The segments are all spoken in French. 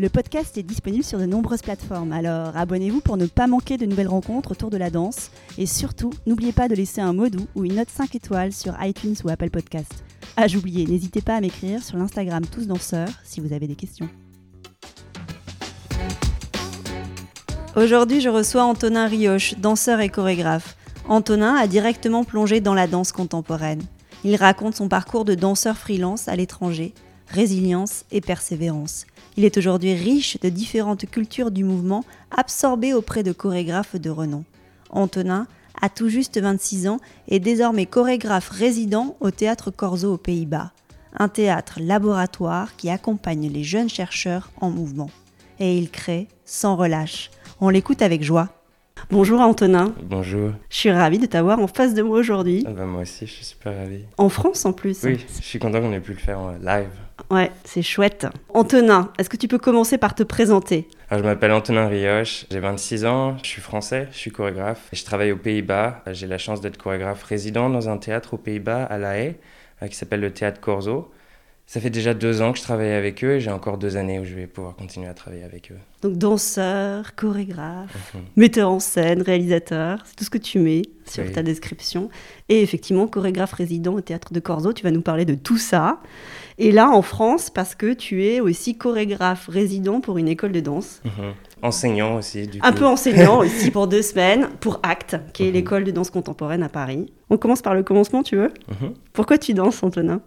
Le podcast est disponible sur de nombreuses plateformes, alors abonnez-vous pour ne pas manquer de nouvelles rencontres autour de la danse. Et surtout, n'oubliez pas de laisser un mot doux ou une note 5 étoiles sur iTunes ou Apple Podcast. Ah, j'oubliais, n'hésitez pas à m'écrire sur l'Instagram Tous Danseurs si vous avez des questions. Aujourd'hui, je reçois Antonin Rioche, danseur et chorégraphe. Antonin a directement plongé dans la danse contemporaine. Il raconte son parcours de danseur freelance à l'étranger, résilience et persévérance. Il est aujourd'hui riche de différentes cultures du mouvement absorbées auprès de chorégraphes de renom. Antonin a tout juste 26 ans et désormais chorégraphe résident au théâtre Corzo aux Pays-Bas, un théâtre laboratoire qui accompagne les jeunes chercheurs en mouvement. Et il crée sans relâche. On l'écoute avec joie. Bonjour Antonin. Bonjour. Je suis ravie de t'avoir en face de moi aujourd'hui. Ah bah moi aussi, je suis super ravie. En France en plus. Oui, je suis content qu'on ait pu le faire en live. Ouais, c'est chouette. Antonin, est-ce que tu peux commencer par te présenter? Alors, je m'appelle Antonin Rioche, j'ai 26 ans, je suis français, je suis chorégraphe et je travaille aux Pays-Bas. J'ai la chance d'être chorégraphe résident dans un théâtre aux Pays-Bas, à La Haye, euh, qui s'appelle le Théâtre Corzo. Ça fait déjà deux ans que je travaille avec eux et j'ai encore deux années où je vais pouvoir continuer à travailler avec eux. Donc danseur, chorégraphe, mhm. metteur en scène, réalisateur, c'est tout ce que tu mets sur ta description. Et effectivement, chorégraphe résident au théâtre de Corzo, tu vas nous parler de tout ça. Et là, en France, parce que tu es aussi chorégraphe résident pour une école de danse. Mhm. Enseignant aussi, du Un peu enseignant aussi pour deux semaines, pour ACT, qui est mhm. l'école de danse contemporaine à Paris. On commence par le commencement, tu veux? Pourquoi tu danses, Antonin?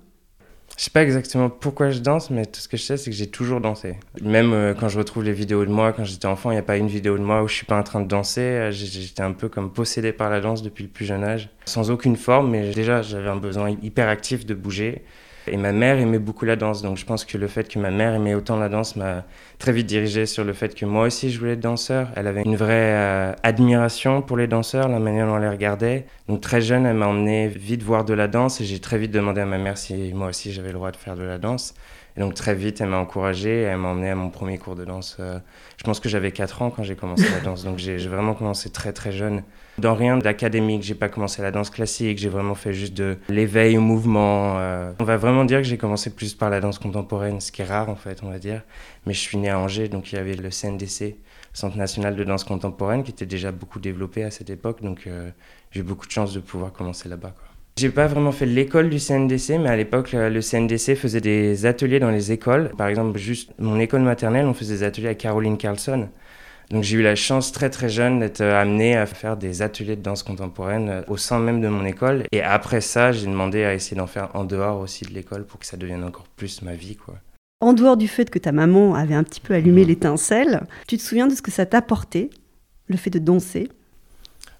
Je sais pas exactement pourquoi je danse, mais tout ce que je sais, c'est que j'ai toujours dansé. Même euh, quand je retrouve les vidéos de moi, quand j'étais enfant, il n'y a pas une vidéo de moi où je suis pas en train de danser. Euh, j'étais un peu comme possédé par la danse depuis le plus jeune âge, sans aucune forme, mais déjà j'avais un besoin hyper actif de bouger. Et ma mère aimait beaucoup la danse, donc je pense que le fait que ma mère aimait autant la danse m'a très vite dirigé sur le fait que moi aussi je voulais être danseur. Elle avait une vraie euh, admiration pour les danseurs, la manière dont on les regardait. Donc très jeune, elle m'a emmené vite voir de la danse et j'ai très vite demandé à ma mère si moi aussi j'avais le droit de faire de la danse. Et donc très vite, elle m'a encouragé, elle m'a emmené à mon premier cours de danse. Euh, je pense que j'avais 4 ans quand j'ai commencé la danse, donc j'ai vraiment commencé très très jeune. Dans rien d'académique, j'ai pas commencé la danse classique, j'ai vraiment fait juste de l'éveil au mouvement. Euh. On va vraiment dire que j'ai commencé plus par la danse contemporaine, ce qui est rare en fait, on va dire. Mais je suis né à Angers, donc il y avait le CNDC, Centre national de danse contemporaine, qui était déjà beaucoup développé à cette époque, donc euh, j'ai eu beaucoup de chance de pouvoir commencer là-bas. J'ai pas vraiment fait l'école du CNDC, mais à l'époque, le CNDC faisait des ateliers dans les écoles. Par exemple, juste mon école maternelle, on faisait des ateliers à Caroline Carlson. Donc j'ai eu la chance très très jeune d'être euh, amené à faire des ateliers de danse contemporaine euh, au sein même de mon école. Et après ça, j'ai demandé à essayer d'en faire en dehors aussi de l'école pour que ça devienne encore plus ma vie. quoi. En dehors du fait que ta maman avait un petit peu allumé mhm. l'étincelle, tu te souviens de ce que ça t'a apporté, le fait de danser?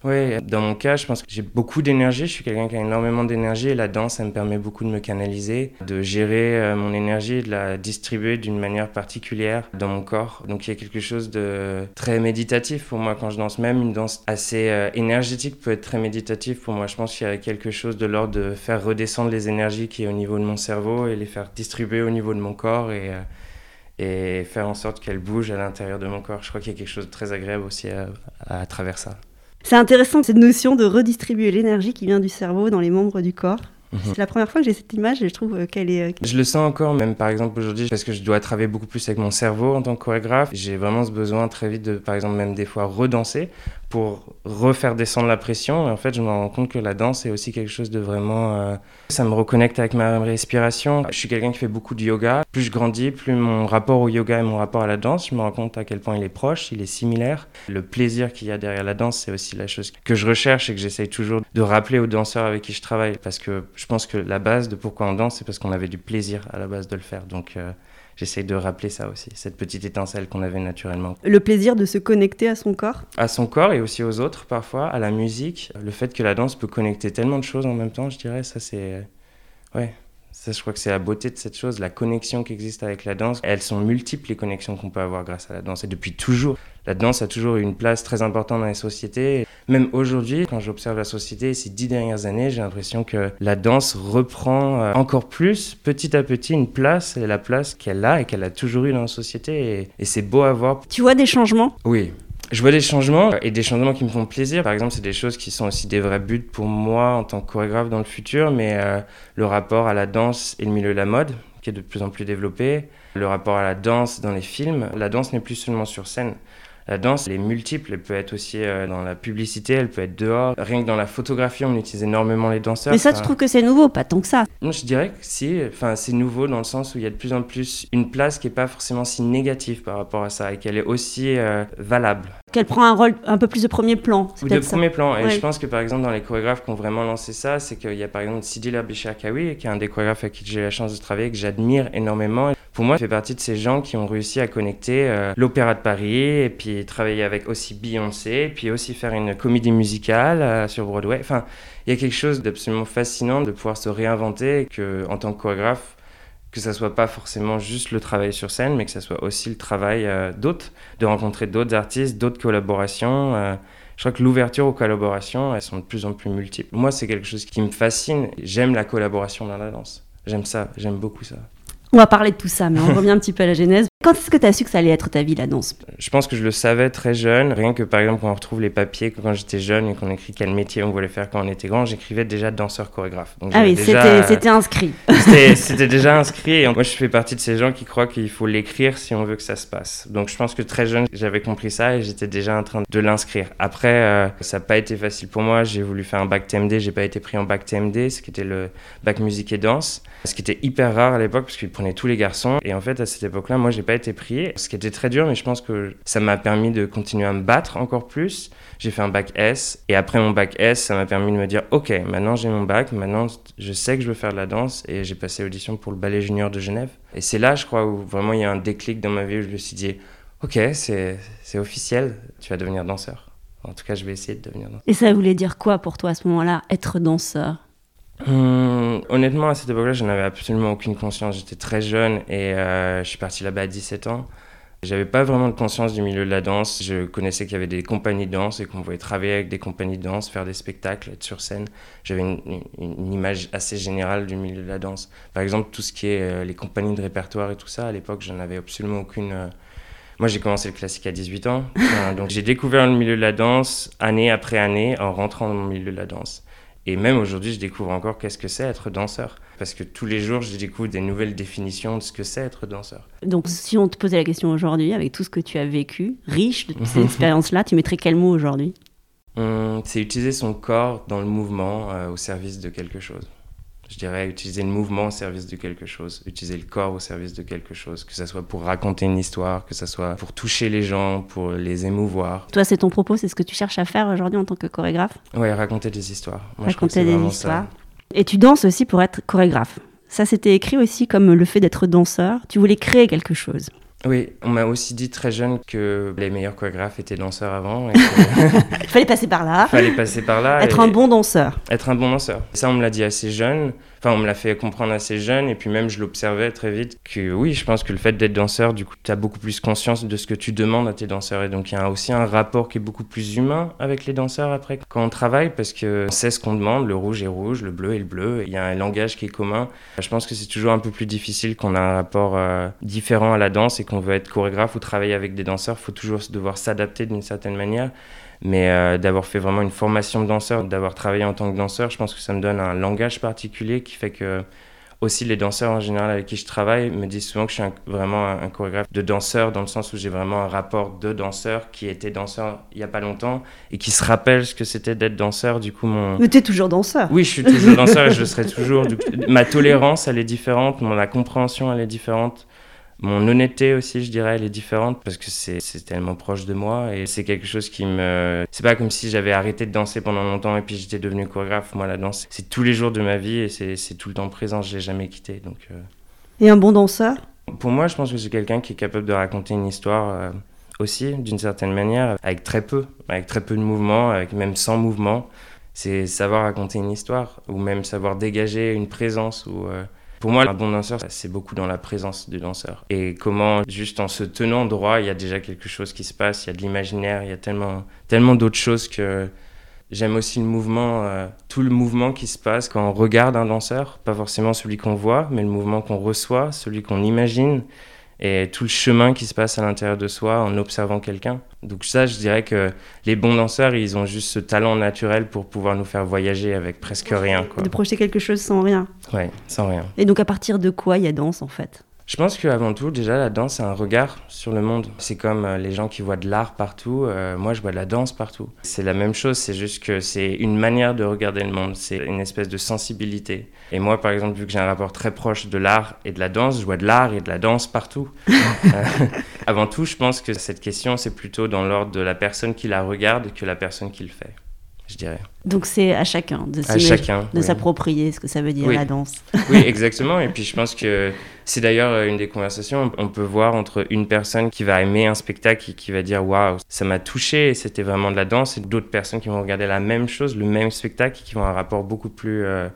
Oui, dans mon cas, je pense que j'ai beaucoup d'énergie. Je suis quelqu'un qui a énormément d'énergie et la danse, ça me permet beaucoup de me canaliser, de gérer euh, mon énergie, de la distribuer d'une manière particulière dans mon corps. Donc il y a quelque chose de très méditatif pour moi quand je danse. Même une danse assez euh, énergétique peut être très méditative pour moi. Je pense qu'il y a quelque chose de l'ordre de faire redescendre les énergies qui est au niveau de mon cerveau et les faire distribuer au niveau de mon corps et euh, et faire en sorte qu'elles bougent à l'intérieur de mon corps. Je crois qu'il y a quelque chose de très agréable aussi à travers ça. C'est intéressant cette notion de redistribuer l'énergie qui vient du cerveau dans les membres du corps. Mhm. C'est la première fois que j'ai cette image et je trouve euh, qu'elle est... Euh, je le sens encore, même par exemple aujourd'hui, parce que je dois travailler beaucoup plus avec mon cerveau en tant que chorégraphe. J'ai vraiment ce besoin très vite de, par exemple, même des fois redanser pour refaire descendre la pression. Et en fait, je me rends compte que la danse est aussi quelque chose de vraiment... Euh, ça me reconnecte avec ma respiration. Je suis quelqu'un qui fait beaucoup de yoga. Plus je grandis, plus mon rapport au yoga et mon rapport à la danse, je me rends compte à quel point il est proche, il est similaire. Le plaisir qu'il y a derrière la danse, c'est aussi la chose que je recherche et que j'essaye toujours de rappeler aux danseurs avec qui je travaille. Parce que je pense que la base de pourquoi on danse, c'est parce qu'on avait du plaisir à la base de le faire. Donc... Euh, j'essaye de rappeler ça aussi, cette petite étincelle qu'on avait naturellement. Le plaisir de se connecter à son corps À son corps et aussi aux autres parfois, à la musique. Le fait que la danse peut connecter tellement de choses en même temps, je dirais, ça c'est... Ouais, Ça, je crois que c'est la beauté de cette chose, la connexion qui existe avec la danse. Elles sont multiples, les connexions qu'on peut avoir grâce à la danse. Et depuis toujours, la danse a toujours eu une place très importante dans les sociétés. Même aujourd'hui, quand j'observe la société ces dix dernières années, j'ai l'impression que la danse reprend euh, encore plus, petit à petit, une place, et la place qu'elle a et qu'elle a toujours eu dans la société. Et, et c'est beau à voir. Tu vois des changements? Oui, je vois des changements et des changements qui me font plaisir. Par exemple, c'est des choses qui sont aussi des vrais buts pour moi en tant que chorégraphe dans le futur, mais euh, le rapport à la danse et le milieu de la mode, qui est de plus en plus développé, le rapport à la danse dans les films. La danse n'est plus seulement sur scène. La danse, elle est multiple. Elle peut être aussi euh, dans la publicité, elle peut être dehors. Rien que dans la photographie, on utilise énormément les danseurs. Mais ça, tu trouves que c'est nouveau? Pas tant que ça. Non, je dirais que si. Enfin, c'est nouveau dans le sens où il y a de plus en plus une place qui n'est pas forcément si négative par rapport à ça et qu'elle est aussi euh, valable. Qu'elle prend un rôle un peu plus de premier plan. Ou de premier plan. Et je pense que par exemple, dans les chorégraphes qui ont vraiment lancé ça, c'est qu'il y a par exemple Sidi Kawi, qui est un des chorégraphes avec qui j'ai la chance de travailler, que j'admire énormément. Pour moi, il fait partie de ces gens qui ont réussi à connecter euh, l'Opéra de Paris et puis travailler avec aussi Beyoncé, puis aussi faire une comédie musicale euh, sur Broadway. Enfin, il y a quelque chose d'absolument fascinant de pouvoir se réinventer que, en tant que chorégraphe, que ça soit pas forcément juste le travail sur scène, mais que ça soit aussi le travail euh, d'autres, de rencontrer d'autres artistes, d'autres collaborations. je crois que l'ouverture aux collaborations, elles sont de plus en plus multiples. Moi, c'est quelque chose qui me fascine. J'aime la collaboration dans la danse. J'aime ça, j'aime beaucoup ça. On va parler de tout ça, mais on revient un petit peu à la genèse. Quand est-ce que tu as su que ça allait être ta vie, la danse Je pense que je le savais très jeune. Rien que par exemple, quand on retrouve les papiers, quand j'étais jeune et qu'on écrit quel métier on voulait faire quand on était grand, j'écrivais déjà danseur-chorégraphe. Ah oui, c'était inscrit. C'était déjà inscrit. Et moi, je fais partie de ces gens qui croient qu'il faut l'écrire si on veut que ça se passe. Donc je pense que très jeune, j'avais compris ça et j'étais déjà en train de l'inscrire. Après, euh, ça n'a pas été facile pour moi. J'ai voulu faire un bac TMD, j'ai pas été pris en bac TMD, ce qui était le bac musique et danse. Ce qui était hyper rare à l'époque parce qu'ils prenaient tous les garçons. Et en fait, à cette époque-là, moi, j'ai pas été pris ce qui était très dur, mais je pense que ça m'a permis de continuer à me battre encore plus. J'ai fait un bac S, et après mon bac S, ça m'a permis de me dire, ok, maintenant j'ai mon bac, maintenant je sais que je veux faire de la danse, et j'ai passé l'audition pour le Ballet Junior de Genève. Et c'est là, je crois, où vraiment il y a un déclic dans ma vie, où je me suis dit, ok, c'est officiel, tu vas devenir danseur. En tout cas, je vais essayer de devenir danseur. Et ça voulait dire quoi pour toi à ce moment-là, être danseur? Hum, honnêtement, à cette époque-là, je n'avais absolument aucune conscience. J'étais très jeune et euh, je suis parti là-bas à 17 ans. J'avais pas vraiment de conscience du milieu de la danse. Je connaissais qu'il y avait des compagnies de danse et qu'on pouvait travailler avec des compagnies de danse, faire des spectacles, être sur scène. J'avais une, image assez générale du milieu de la danse. Par exemple, tout ce qui est euh, les compagnies de répertoire et tout ça, à l'époque, je n'avais absolument aucune. Euh, moi, j'ai commencé le classique à 18 ans. donc, j'ai découvert le milieu de la danse année après année en rentrant dans le milieu de la danse. Et même aujourd'hui, je découvre encore qu'est-ce que c'est être danseur. Parce que tous les jours, je découvre des nouvelles définitions de ce que c'est être danseur. Donc, si on te posait la question aujourd'hui, avec tout ce que tu as vécu, riche de ces expériences-là, tu mettrais quel mot aujourd'hui? Hum, C'est utiliser son corps dans le mouvement euh, au service de quelque chose je dirais, utiliser le mouvement au service de quelque chose, utiliser le corps au service de quelque chose, que ce soit pour raconter une histoire, que ce soit pour toucher les gens, pour les émouvoir. Toi, c'est ton propos, c'est ce que tu cherches à faire aujourd'hui en tant que chorégraphe? Oui, raconter des histoires. raconter des histoires. Et tu danses aussi pour être chorégraphe. Ça, c'était écrit aussi comme le fait d'être danseur. Tu voulais créer quelque chose. Oui, on m'a aussi dit très jeune que les meilleurs chorégraphes étaient danseurs avant. Il fallait passer par là. Il fallait passer par là. Être un bon danseur. Être un bon danseur. Ça, on me l'a dit assez jeune. Enfin, on me l'a fait comprendre assez jeune. Et puis même, je l'observais très vite que oui, je pense que le fait d'être danseur, du coup, tu as beaucoup plus conscience de ce que tu demandes à tes danseurs. Et donc, il y a aussi un rapport qui est beaucoup plus humain avec les danseurs après quand on travaille parce que c'est ce qu'on demande. Le rouge est rouge, le bleu est le bleu. Il y a un langage qui est commun. Je pense que c'est toujours un peu plus difficile qu'on a un rapport euh, différent à la danse et qu'on veut être chorégraphe ou travailler avec des danseurs. Il faut toujours devoir s'adapter d'une certaine manière. Mais euh, d'avoir fait vraiment une formation de danseur, d'avoir travaillé en tant que danseur, je pense que ça me donne un langage particulier qui fait que aussi les danseurs en général avec qui je travaille me disent souvent que je suis vraiment un, chorégraphe de danseur dans le sens où j'ai vraiment un rapport de danseur qui était danseur il y a pas longtemps et qui se rappelle ce que c'était d'être danseur. Du coup mon mais es toujours danseur. Oui je suis toujours danseur et je le serai toujours. Ma tolérance elle est différente mon la compréhension elle est différente mon honnêteté aussi, je dirais, elle est différente parce que c'est tellement proche de moi et c'est quelque chose qui me. C'est pas comme si j'avais arrêté de danser pendant longtemps et puis j'étais devenu chorégraphe. Moi, la danse, c'est tous les jours de ma vie et c'est tout le temps présent. Je l'ai jamais quitté. Donc, euh. Et un bon danseur? Pour moi, je pense que c'est quelqu'un qui est capable de raconter une histoire euh, aussi, d'une certaine manière, avec très peu, avec très peu de mouvement, avec même sans mouvement. C'est savoir raconter une histoire ou même savoir dégager une présence ou. Euh, Pour moi, un bon danseur, c'est beaucoup dans la présence du danseur. Et comment, juste en se tenant droit, il y a déjà quelque chose qui se passe, il y a de l'imaginaire, il y a tellement, tellement d'autres choses que j'aime aussi le mouvement, euh, tout le mouvement qui se passe quand on regarde un danseur, pas forcément celui qu'on voit, mais le mouvement qu'on reçoit, celui qu'on imagine et tout le chemin qui se passe à l'intérieur de soi en observant quelqu'un. Donc ça, je dirais que les bons danseurs, ils ont juste ce talent naturel pour pouvoir nous faire voyager avec presque rien. Quoi. De projeter quelque chose sans rien. Ouais, sans rien. Et donc à partir de quoi il y a danse en fait? Je pense qu'avant tout, déjà, la danse, c'est un regard sur le monde. C'est comme euh, les gens qui voient de l'art partout. Euh, moi, je vois de la danse partout. C'est la même chose, c'est juste que c'est une manière de regarder le monde. C'est une espèce de sensibilité. Et moi, par exemple, vu que j'ai un rapport très proche de l'art et de la danse, je vois de l'art et de la danse partout. Euh, avant tout, je pense que cette question, c'est plutôt dans l'ordre de la personne qui la regarde que la personne qui le fait je dirais. Donc c'est à chacun de, de s'approprier ce que ça veut dire la danse. Oui, exactement. Et puis je pense que c'est d'ailleurs une des conversations. On peut voir entre une personne qui va aimer un spectacle et qui va dire waouh, ça m'a touché, c'était vraiment de la danse, et d'autres personnes qui vont regarder la même chose, le même spectacle, et qui vont avoir un rapport beaucoup plus. Euh...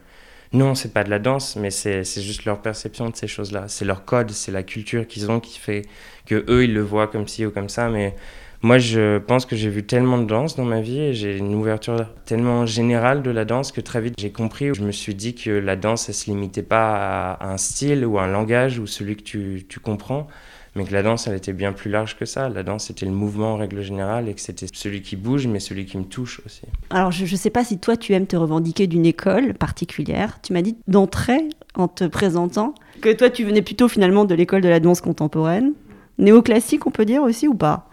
Non, c'est pas de la danse, mais c'est juste leur perception de ces choses-là. C'est leur code, c'est la culture qu'ils ont qui fait que eux ils le voient comme ci ou comme ça, mais moi, je pense que j'ai vu tellement de danse dans ma vie et j'ai une ouverture tellement générale de la danse que très vite j'ai compris. Je me suis dit que la danse, elle se limitait pas à un style ou un langage ou celui que tu, tu comprends, mais que la danse, elle était bien plus large que ça. La danse, c'était le mouvement en règle générale et que c'était celui qui bouge, mais celui qui me touche aussi. Alors, je ne sais pas si toi, tu aimes te revendiquer d'une école particulière. Tu m'as dit d'entrée, en te présentant, que toi, tu venais plutôt finalement de l'école de la danse contemporaine. Néoclassique, on peut dire aussi, ou pas?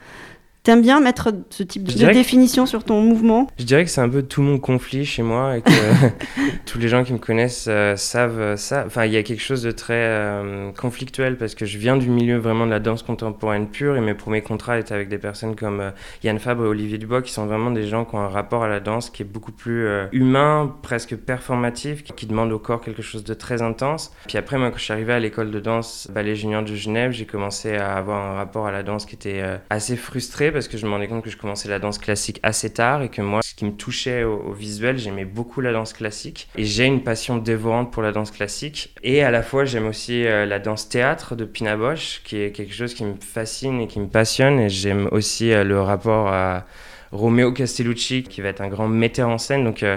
T'aimes bien mettre ce type de, définition sur ton mouvement? Je dirais que c'est un peu tout mon conflit chez moi et que tous les gens qui me connaissent euh, savent ça. Enfin, il y a quelque chose de très euh, conflictuel parce que je viens du milieu vraiment de la danse contemporaine pure et mes premiers contrats étaient avec des personnes comme euh, Yann Fabre et Olivier Dubois qui sont vraiment des gens qui ont un rapport à la danse qui est beaucoup plus humain, presque performatif, qui, qui demande au corps quelque chose de très intense. Puis après, moi, quand je suis arrivé à l'école de danse Ballet Junior de Genève, j'ai commencé à avoir un rapport à la danse qui était assez frustré parce que je me rendais compte que je commençais la danse classique assez tard et que moi, ce qui me touchait au, visuel, j'aimais beaucoup la danse classique. Et j'ai une passion dévorante pour la danse classique. Et à la fois, j'aime aussi euh, la danse théâtre de Pina Bosch, qui est quelque chose qui me fascine et qui me passionne. Et j'aime aussi euh, le rapport à Romeo Castellucci, qui va être un grand metteur en scène. Donc, euh,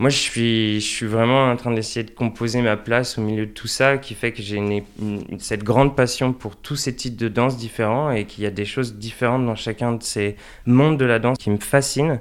moi, je suis, je suis vraiment en train d'essayer de composer ma place au milieu de tout ça, qui fait que j'ai cette grande passion pour tous ces types de danse différents et qu'il y a des choses différentes dans chacun de ces mondes de la danse qui me fascinent.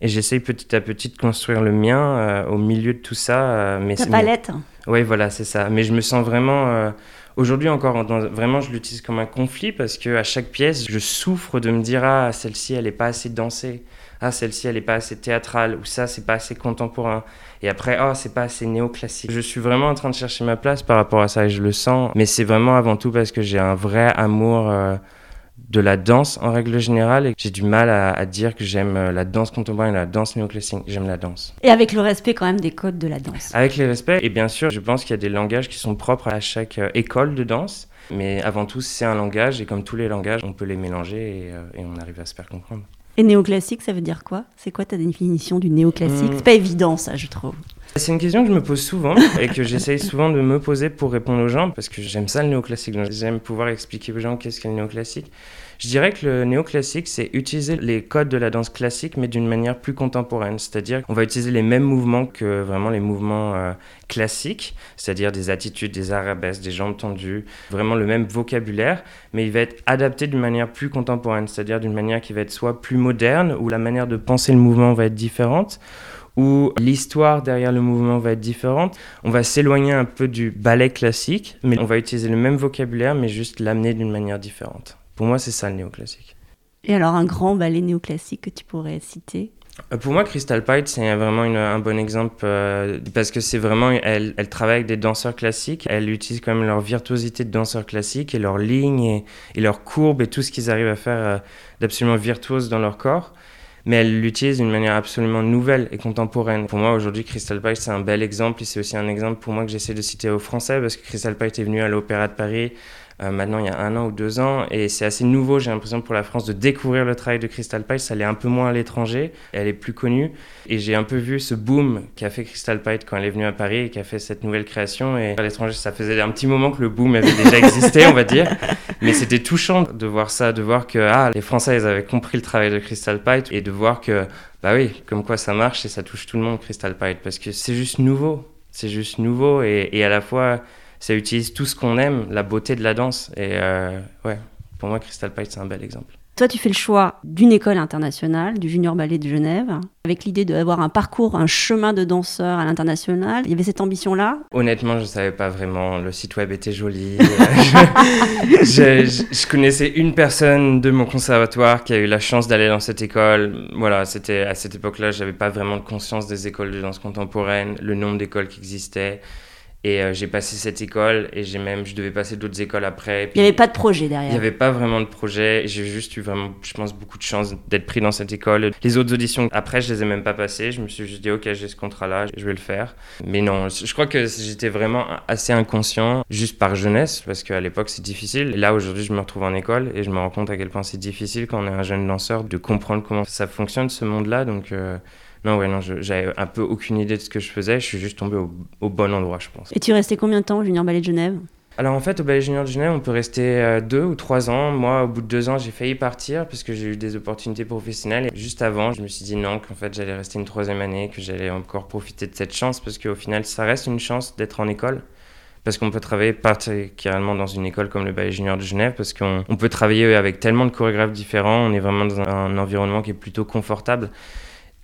Et j'essaye petit à petit de construire le mien euh, au milieu de tout ça. Euh, mais Ta palette. Oui, voilà, c'est ça. Mais je me sens vraiment. Euh, aujourd'hui encore, vraiment, je l'utilise comme un conflit parce que à chaque pièce, je souffre de me dire ah celle-ci, elle n'est pas assez dansée. Ah celle-ci elle est pas assez théâtrale. Ou ça c'est pas assez contemporain. Et après oh c'est pas assez néoclassique. Je suis vraiment en train de chercher ma place par rapport à ça et je le sens. Mais c'est vraiment avant tout parce que j'ai un vrai amour euh, de la danse en règle générale et j'ai du mal à, dire que j'aime euh, la danse contemporaine et la danse néoclassique. J'aime la danse. Et avec le respect quand même des codes de la danse. Avec le respect, et bien sûr, je pense qu'il y a des langages qui sont propres à chaque euh, école de danse. Mais avant tout, c'est un langage et comme tous les langages, on peut les mélanger et on arrive à se faire comprendre. Et néoclassique, ça veut dire quoi? C'est quoi ta définition du néoclassique? Hmm. C'est pas évident, ça, je trouve. C'est une question que je me pose souvent et que j'essaye souvent de me poser pour répondre aux gens parce que j'aime ça le néoclassique. J'aime pouvoir expliquer aux gens qu'est-ce qu'est le néoclassique. Je dirais que le néoclassique, c'est utiliser les codes de la danse classique, mais d'une manière plus contemporaine. C'est-à-dire qu'on va utiliser les mêmes mouvements que vraiment les mouvements euh, classiques, c'est-à-dire des attitudes, des arabesques, des jambes tendues, vraiment le même vocabulaire, mais il va être adapté d'une manière plus contemporaine, c'est-à-dire d'une manière qui va être soit plus moderne, ou la manière de penser le mouvement va être différente, où l'histoire derrière le mouvement va être différente. On va s'éloigner un peu du ballet classique, mais on va utiliser le même vocabulaire, mais juste l'amener d'une manière différente. Pour moi, c'est ça le néoclassique. Et alors, un grand ballet néoclassique que tu pourrais citer? Euh, pour moi, Crystal Pite, c'est vraiment un bon exemple euh, parce que c'est vraiment, elle, elle, travaille avec des danseurs classiques. Elle utilise quand même leur virtuosité de danseurs classiques et leurs lignes et, et leurs courbes et tout ce qu'ils arrivent à faire euh, d'absolument virtuose dans leur corps. Mais elle l'utilise d'une manière absolument nouvelle et contemporaine. Pour moi, aujourd'hui, Crystal Pite, c'est un bel exemple et c'est aussi un exemple pour moi que j'essaie de citer aux Français parce que Crystal Pite est venue à l'Opéra de Paris maintenant il y a un an ou deux ans, et c'est assez nouveau, j'ai l'impression, pour la France de découvrir le travail de Crystal Pite. Ça l'est un peu moins à l'étranger, elle est plus connue, et j'ai un peu vu ce boom qu'a fait Crystal Pite quand elle est venue à Paris et qu'a fait cette nouvelle création. Et à l'étranger, ça faisait un petit moment que le boom avait déjà existé, on va dire, mais c'était touchant de voir ça, de voir que ah, les Français, ils avaient compris le travail de Crystal Pite, et de voir que, bah oui, comme quoi ça marche et ça touche tout le monde, Crystal Pite, parce que c'est juste nouveau. C'est juste nouveau et, et à la fois ça utilise tout ce qu'on aime, la beauté de la danse. Et euh, ouais, pour moi, Crystal Pite, c'est un bel exemple. Toi, tu fais le choix d'une école internationale, du Junior Ballet de Genève, avec l'idée d'avoir un parcours, un chemin de danseur à l'international. Il y avait cette ambition-là? Honnêtement, je ne savais pas vraiment. Le site web était joli. je, je, connaissais une personne de mon conservatoire qui a eu la chance d'aller dans cette école. Voilà, c'était à cette époque-là, je n'avais pas vraiment de conscience des écoles de danse contemporaine, le nombre d'écoles qui existaient. Et euh, j'ai passé cette école et j'ai même, je devais passer d'autres écoles après. il n'y avait pas de projet derrière. Il n'y avait pas vraiment de projet. J'ai juste eu vraiment, je pense, beaucoup de chance d'être pris dans cette école. Les autres auditions, après, je les ai même pas passées. Je me suis juste dit, ok, j'ai ce contrat-là, je vais le faire. Mais non, je crois que j'étais vraiment assez inconscient, juste par jeunesse, parce qu'à l'époque, c'est difficile. Et là, aujourd'hui, je me retrouve en école et je me rends compte à quel point c'est difficile quand on est un jeune danseur de comprendre comment ça fonctionne, ce monde-là. Donc, euh, non, ouais, non, j'avais un peu aucune idée de ce que je faisais. Je suis juste tombé au, bon endroit, je pense. Et tu restais combien de temps au Junior Ballet de Genève? Alors en fait, au Ballet Junior de Genève, on peut rester euh, deux ou trois ans. Moi, au bout de deux ans, j'ai failli partir parce que j'ai eu des opportunités professionnelles. Et juste avant, je me suis dit non, qu'en fait, j'allais rester une troisième année, que j'allais encore profiter de cette chance parce qu'au final, ça reste une chance d'être en école. Parce qu'on peut travailler particulièrement dans une école comme le Ballet Junior de Genève, parce qu'on peut travailler avec tellement de chorégraphes différents. On est vraiment dans un environnement qui est plutôt confortable.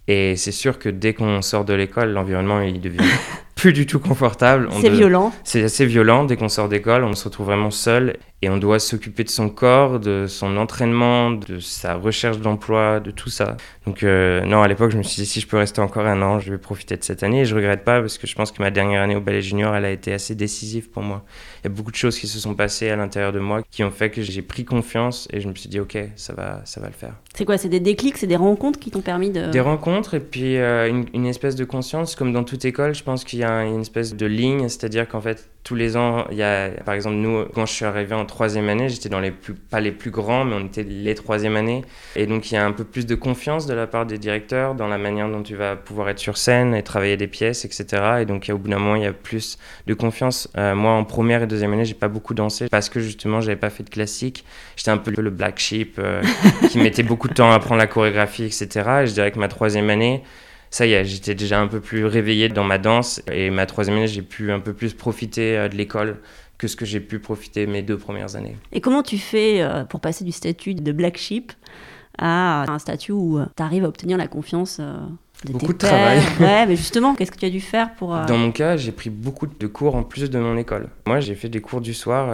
Et c'est sûr que dès qu'on sort de l'école, l'environnement il devient plus du tout confortable. C'est violent. C'est assez violent. Dès qu'on sort d'école, on se retrouve vraiment seul et on doit s'occuper de son corps, de son entraînement, de sa recherche d'emploi, de tout ça. Donc euh, non, à l'époque, je me suis dit si je peux rester encore un an, je vais profiter de cette année et je regrette pas parce que je pense que ma dernière année au ballet junior, elle a été assez décisive pour moi. Il y a beaucoup de choses qui se sont passées à l'intérieur de moi qui ont fait que j'ai pris confiance et je me suis dit ok, ça va, ça va le faire. C'est quoi C'est des déclics, c'est des rencontres qui t'ont permis de... Des rencontres et puis euh, une, une, espèce de conscience, comme dans toute école, je pense qu'il y a une espèce de ligne, c'est-à-dire qu'en fait, tous les ans, il y a, par exemple, nous, quand je suis arrivé en troisième année, j'étais dans les plus, pas les plus grands, mais on était les troisième années. Et donc, il y a un peu plus de confiance de la part des directeurs dans la manière dont tu vas pouvoir être sur scène et travailler des pièces, etc. Et donc, au bout d'un moment, il y a plus de confiance. Euh, moi, en première et deuxième année, j'ai pas beaucoup dansé parce que justement, j'avais pas fait de classique. J'étais un peu le black sheep euh, qui mettait beaucoup de temps à apprendre la chorégraphie, etc. Et je dirais que ma troisième année, ça y est, j'étais déjà un peu plus réveillé dans ma danse. Et ma troisième année, j'ai pu un peu plus profiter euh, de l'école que ce que j'ai pu profiter mes deux premières années. Et comment tu fais euh, pour passer du statut de black sheep à un statut où euh, tu arrives à obtenir la confiance de beaucoup de travail. ouais, mais justement, qu'est-ce que tu as dû faire pour... Dans mon cas, j'ai pris beaucoup de cours en plus de mon école. Moi, j'ai fait des cours du soir.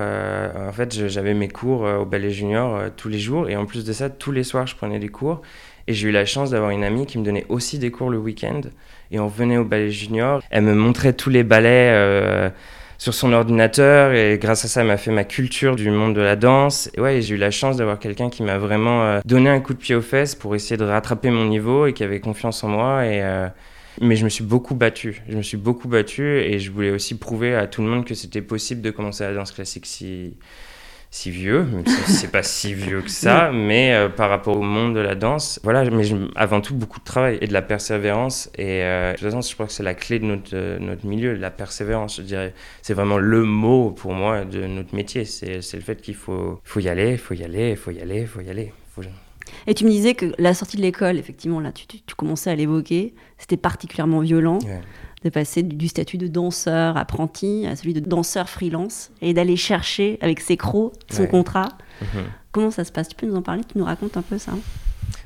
en fait, j'avais mes cours au ballet junior tous les jours. Et en plus de ça, tous les soirs, je prenais des cours. Et j'ai eu la chance d'avoir une amie qui me donnait aussi des cours le week-end. Et on venait au ballet junior. Elle me montrait tous les ballets euh, sur son ordinateur. Et grâce à ça, elle m'a fait ma culture du monde de la danse. Et ouais, j'ai eu la chance d'avoir quelqu'un qui m'a vraiment euh, donné un coup de pied aux fesses pour essayer de rattraper mon niveau et qui avait confiance en moi. Et. Euh, mais je me suis beaucoup battu. Je me suis beaucoup battu et je voulais aussi prouver à tout le monde que c'était possible de commencer la danse classique si, si vieux, c'est pas si vieux que ça, mais euh, par rapport au monde de la danse, voilà, mais avant tout beaucoup de travail et de la persévérance. Et euh, de toute façon, je crois que c'est la clé de notre, euh, notre milieu, la persévérance, je dirais. C'est vraiment le mot pour moi de notre métier. C'est le fait qu'il faut, faut y aller, il faut y aller, il faut y aller, il faut y aller. Et tu me disais que la sortie de l'école, effectivement, là, tu, tu, commençais à l'évoquer, c'était particulièrement violent de passer du statut de danseur apprenti à celui de danseur freelance et d'aller chercher avec ses crocs son contrat. Mhm. Comment ça se passe? Tu peux nous en parler? Tu nous racontes un peu ça?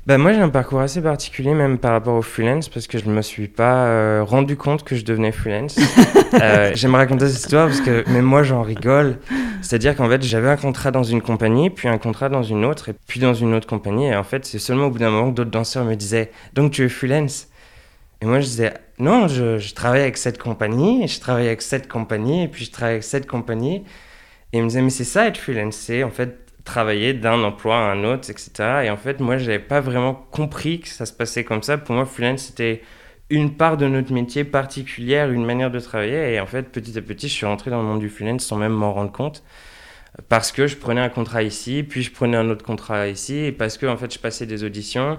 Bah moi j'ai un parcours assez particulier même par rapport au freelance parce que je ne me suis pas euh, rendu compte que je devenais freelance. euh, J'aime raconter cette histoire parce que même moi j'en rigole. C'est-à-dire qu'en fait j'avais un contrat dans une compagnie, puis un contrat dans une autre, et puis dans une autre compagnie. Et en fait c'est seulement au bout d'un moment que d'autres danseurs me disaient « Donc tu es freelance ?» Et moi je disais non, je, travaille avec cette compagnie, je travaille avec cette compagnie, et puis je travaille avec cette compagnie. Et il me disait, mais c'est ça être freelance, c'est en fait travailler d'un emploi à un autre, etc. Et en fait, moi, je n'avais pas vraiment compris que ça se passait comme ça. Pour moi, freelance, c'était une part de notre métier particulière, une manière de travailler. Et en fait, petit à petit, je suis rentré dans le monde du freelance sans même m'en rendre compte. parce que je prenais un contrat ici, puis je prenais un autre contrat ici, et parce que en fait je passais des auditions.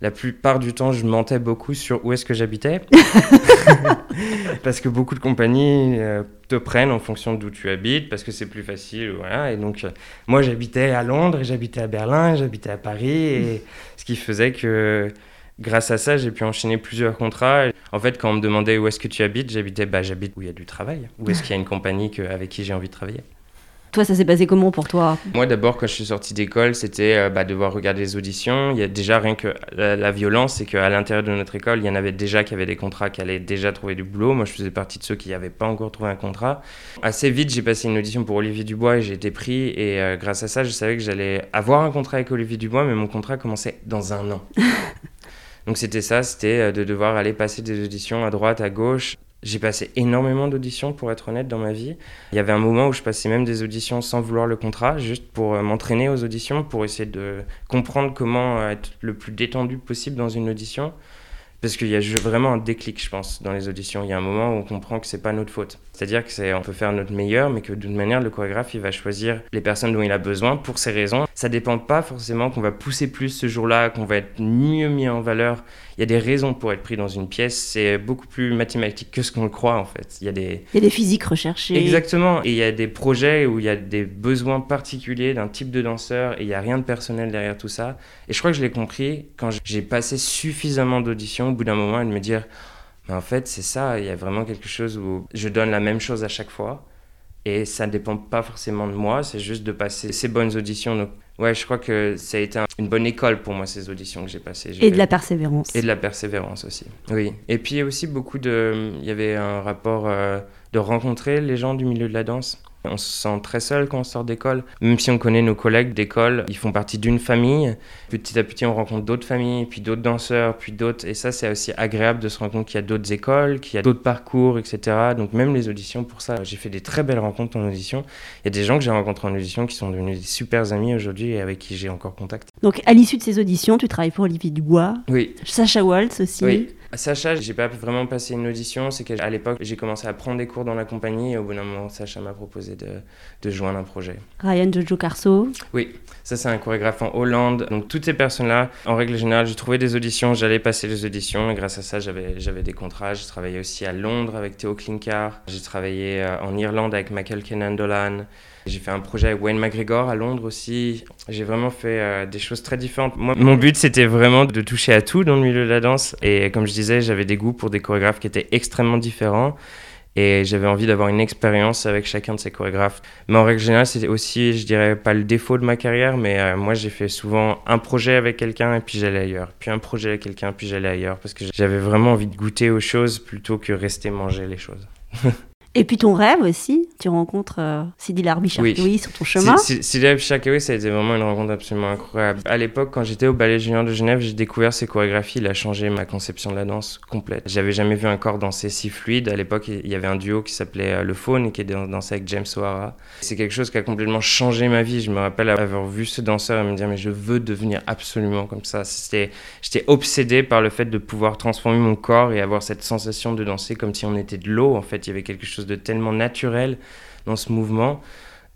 La plupart du temps, je mentais beaucoup sur où est-ce que j'habitais. parce que beaucoup de compagnies euh, te prennent en fonction d'où tu habites, parce que c'est plus facile. Voilà. Et donc, euh, moi, j'habitais à Londres, j'habitais à Berlin, j'habitais à Paris. Et ce qui faisait que, grâce à ça, j'ai pu enchaîner plusieurs contrats. En fait, quand on me demandait où est-ce que tu habites, j'habitais, bah, j'habite où il y a du travail. Où est-ce qu'il y a une compagnie que, avec qui j'ai envie de travailler. Toi, ça s'est passé comment pour toi Moi, d'abord, quand je suis sorti d'école, c'était euh, bah, devoir regarder les auditions. Il y a déjà rien que la, violence, c'est qu'à l'intérieur de notre école, il y en avait déjà qui avaient des contrats, qui allaient déjà trouver du boulot. Moi, je faisais partie de ceux qui n'avaient pas encore trouvé un contrat. Assez vite, j'ai passé une audition pour Olivier Dubois et j'ai été pris. Et euh, grâce à ça, je savais que j'allais avoir un contrat avec Olivier Dubois, mais mon contrat commençait dans un an. Donc c'était ça, c'était euh, de devoir aller passer des auditions à droite, à gauche. J'ai passé énormément d'auditions, pour être honnête, dans ma vie. Il y avait un moment où je passais même des auditions sans vouloir le contrat, juste pour euh, m'entraîner aux auditions, pour essayer de comprendre comment être le plus détendu possible dans une audition. Parce qu'il y a vraiment un déclic, je pense, dans les auditions. Il y a un moment où on comprend que c'est pas notre faute. C'est-à-dire que c'est, on peut faire notre meilleur, mais que d'une manière, le chorégraphe, il va choisir les personnes dont il a besoin pour ses raisons. Ça dépend pas forcément qu'on va pousser plus ce jour-là, qu'on va être mieux mis en valeur. Il y a des raisons pour être pris dans une pièce. C'est beaucoup plus mathématique que ce qu'on le croit, en fait. Il y a des... Il y a des physiques recherchées. Exactement. Et il y a des projets où il y a des besoins particuliers d'un type de danseur et il n'y a rien de personnel derrière tout ça. Et je crois que je l'ai compris quand j'ai passé suffisamment d'auditions au bout d'un moment et de me dire mais en fait, c'est ça, il y a vraiment quelque chose où je donne la même chose à chaque fois. Et ça ne dépend pas forcément de moi, c'est juste de passer ces bonnes auditions. Donc, ouais, je crois que ça a été une bonne école pour moi, ces auditions que j'ai passées. Et de la persévérance. Et de la persévérance aussi, oui. Et puis, aussi beaucoup de... Il y avait un rapport euh, de rencontrer les gens du milieu de la danse. On se sent très seul quand on sort d'école. Même si on connaît nos collègues d'école, ils font partie d'une famille. Petit à petit, on rencontre d'autres familles, puis d'autres danseurs, puis d'autres. Et ça, c'est aussi agréable de se rendre compte qu'il y a d'autres écoles, qu'il y a d'autres parcours, etc. Donc même les auditions, pour ça, j'ai fait des très belles rencontres en audition. Il y a des gens que j'ai rencontrés en audition qui sont devenus des super amis aujourd'hui et avec qui j'ai encore contact. Donc à l'issue de ces auditions, tu travailles pour Olivier Dubois. Oui. Sacha Waltz aussi. Oui. Sacha, j'ai pas vraiment passé une audition, c'est qu'à l'époque, j'ai commencé à prendre des cours dans la compagnie et au bout d'un moment, Sacha m'a proposé de, de, joindre un projet. Ryan Jojo Carso Oui, ça c'est un chorégraphe en Hollande. Donc toutes ces personnes-là, en règle générale, j'ai trouvé des auditions, j'allais passer les auditions et grâce à ça, j'avais des contrats. J'ai travaillé aussi à Londres avec Théo Klinkar, j'ai travaillé euh, en Irlande avec Michael Kenan Dolan. J'ai fait un projet avec Wayne McGregor à Londres aussi. J'ai vraiment fait euh, des choses très différentes. Moi, mon but, c'était vraiment de toucher à tout dans le milieu de la danse. Et comme je disais, j'avais des goûts pour des chorégraphes qui étaient extrêmement différents. Et j'avais envie d'avoir une expérience avec chacun de ces chorégraphes. Mais en règle générale, c'était aussi, je dirais, pas le défaut de ma carrière, mais euh, moi, j'ai fait souvent un projet avec quelqu'un et puis j'allais ailleurs. Puis un projet avec quelqu'un, puis j'allais ailleurs. Parce que j'avais vraiment envie de goûter aux choses plutôt que rester manger les choses. Et puis ton rêve aussi, tu rencontres euh, Sidi Larbi oui. sur ton chemin. Sidi Larbi ça a été vraiment une rencontre absolument incroyable. À l'époque, quand j'étais au Ballet Junior de Genève, j'ai découvert ses chorégraphies. Il a changé ma conception de la danse complète. J'avais jamais vu un corps danser si fluide. À l'époque, il y avait un duo qui s'appelait euh, Le Faune et qui dansé avec James O'Hara. C'est quelque chose qui a complètement changé ma vie. Je me rappelle avoir vu ce danseur et me dire mais je veux devenir absolument comme ça. J'étais obsédé par le fait de pouvoir transformer mon corps et avoir cette sensation de danser comme si on était de l'eau. En fait, il y avait quelque chose de tellement naturel dans ce mouvement.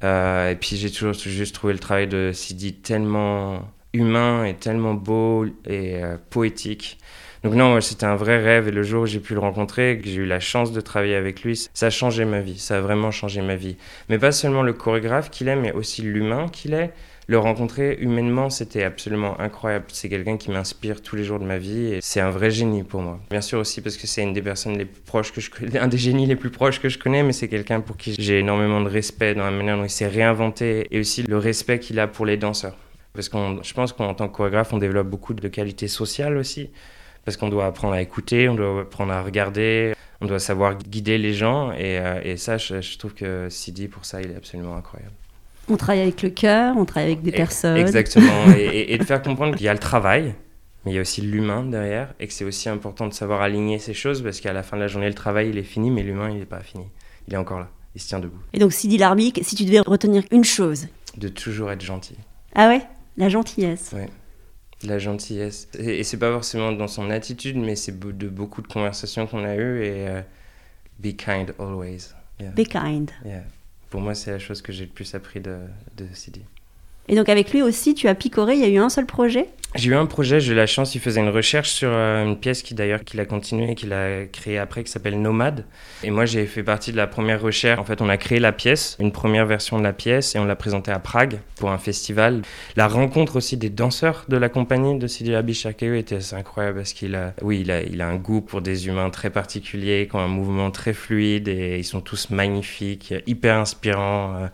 Euh, et puis j'ai toujours juste trouvé le travail de Sidi tellement humain et tellement beau et euh, poétique. Donc non, c'était un vrai rêve et le jour où j'ai pu le rencontrer, que j'ai eu la chance de travailler avec lui, ça a changé ma vie, ça a vraiment changé ma vie. Mais pas seulement le chorégraphe qu'il est, mais aussi l'humain qu'il est. Le rencontrer humainement, c'était absolument incroyable. C'est quelqu'un qui m'inspire tous les jours de ma vie et c'est un vrai génie pour moi. Bien sûr aussi parce que c'est une des personnes les plus proches que je un des génies les plus proches que je connais, mais c'est quelqu'un pour qui j'ai énormément de respect dans la manière dont il s'est réinventé et aussi le respect qu'il a pour les danseurs. Parce que je pense qu'en tant que chorégraphe, on développe beaucoup de qualités sociales aussi. Parce qu'on doit apprendre à écouter, on doit apprendre à regarder, on doit savoir guider les gens. Et, euh, ça, je, je trouve que Sidi, pour ça, il est absolument incroyable. On travaille avec le cœur, on travaille avec des personnes. Exactement. et, de faire comprendre qu'il y a le travail, mais il y a aussi l'humain derrière, et que c'est aussi important de savoir aligner ces choses, parce qu'à la fin de la journée, le travail, il est fini, mais l'humain, il n'est pas fini. Il est encore là. Il se tient debout. Et donc, Sidi Larmique, si tu devais retenir une chose De toujours être gentil. Ah ouais? La gentillesse. Oui. La gentillesse. Et, c'est pas forcément dans son attitude, mais c'est de beaucoup de conversations qu'on a eues, et euh, be kind always. Be kind. Yeah. Pour moi, c'est la chose que j'ai le plus appris de, de. Et donc avec lui aussi, tu as picoré, il y a eu un seul projet? J'ai eu un projet, j'ai eu la chance, il faisait une recherche sur euh, une pièce qui d'ailleurs qu'il a continué, qu'il a créée après, qui s'appelle Nomade. Et moi j'ai fait partie de la première recherche. En fait, on a créé la pièce, une première version de la pièce, et on l'a présentée à Prague pour un festival. La rencontre aussi des danseurs de la compagnie de Sidi Abishakeu était assez incroyable parce qu'il a, oui, il a, il a un goût pour des humains très particuliers, qui ont un mouvement très fluide, et ils sont tous magnifiques, hyper inspirants.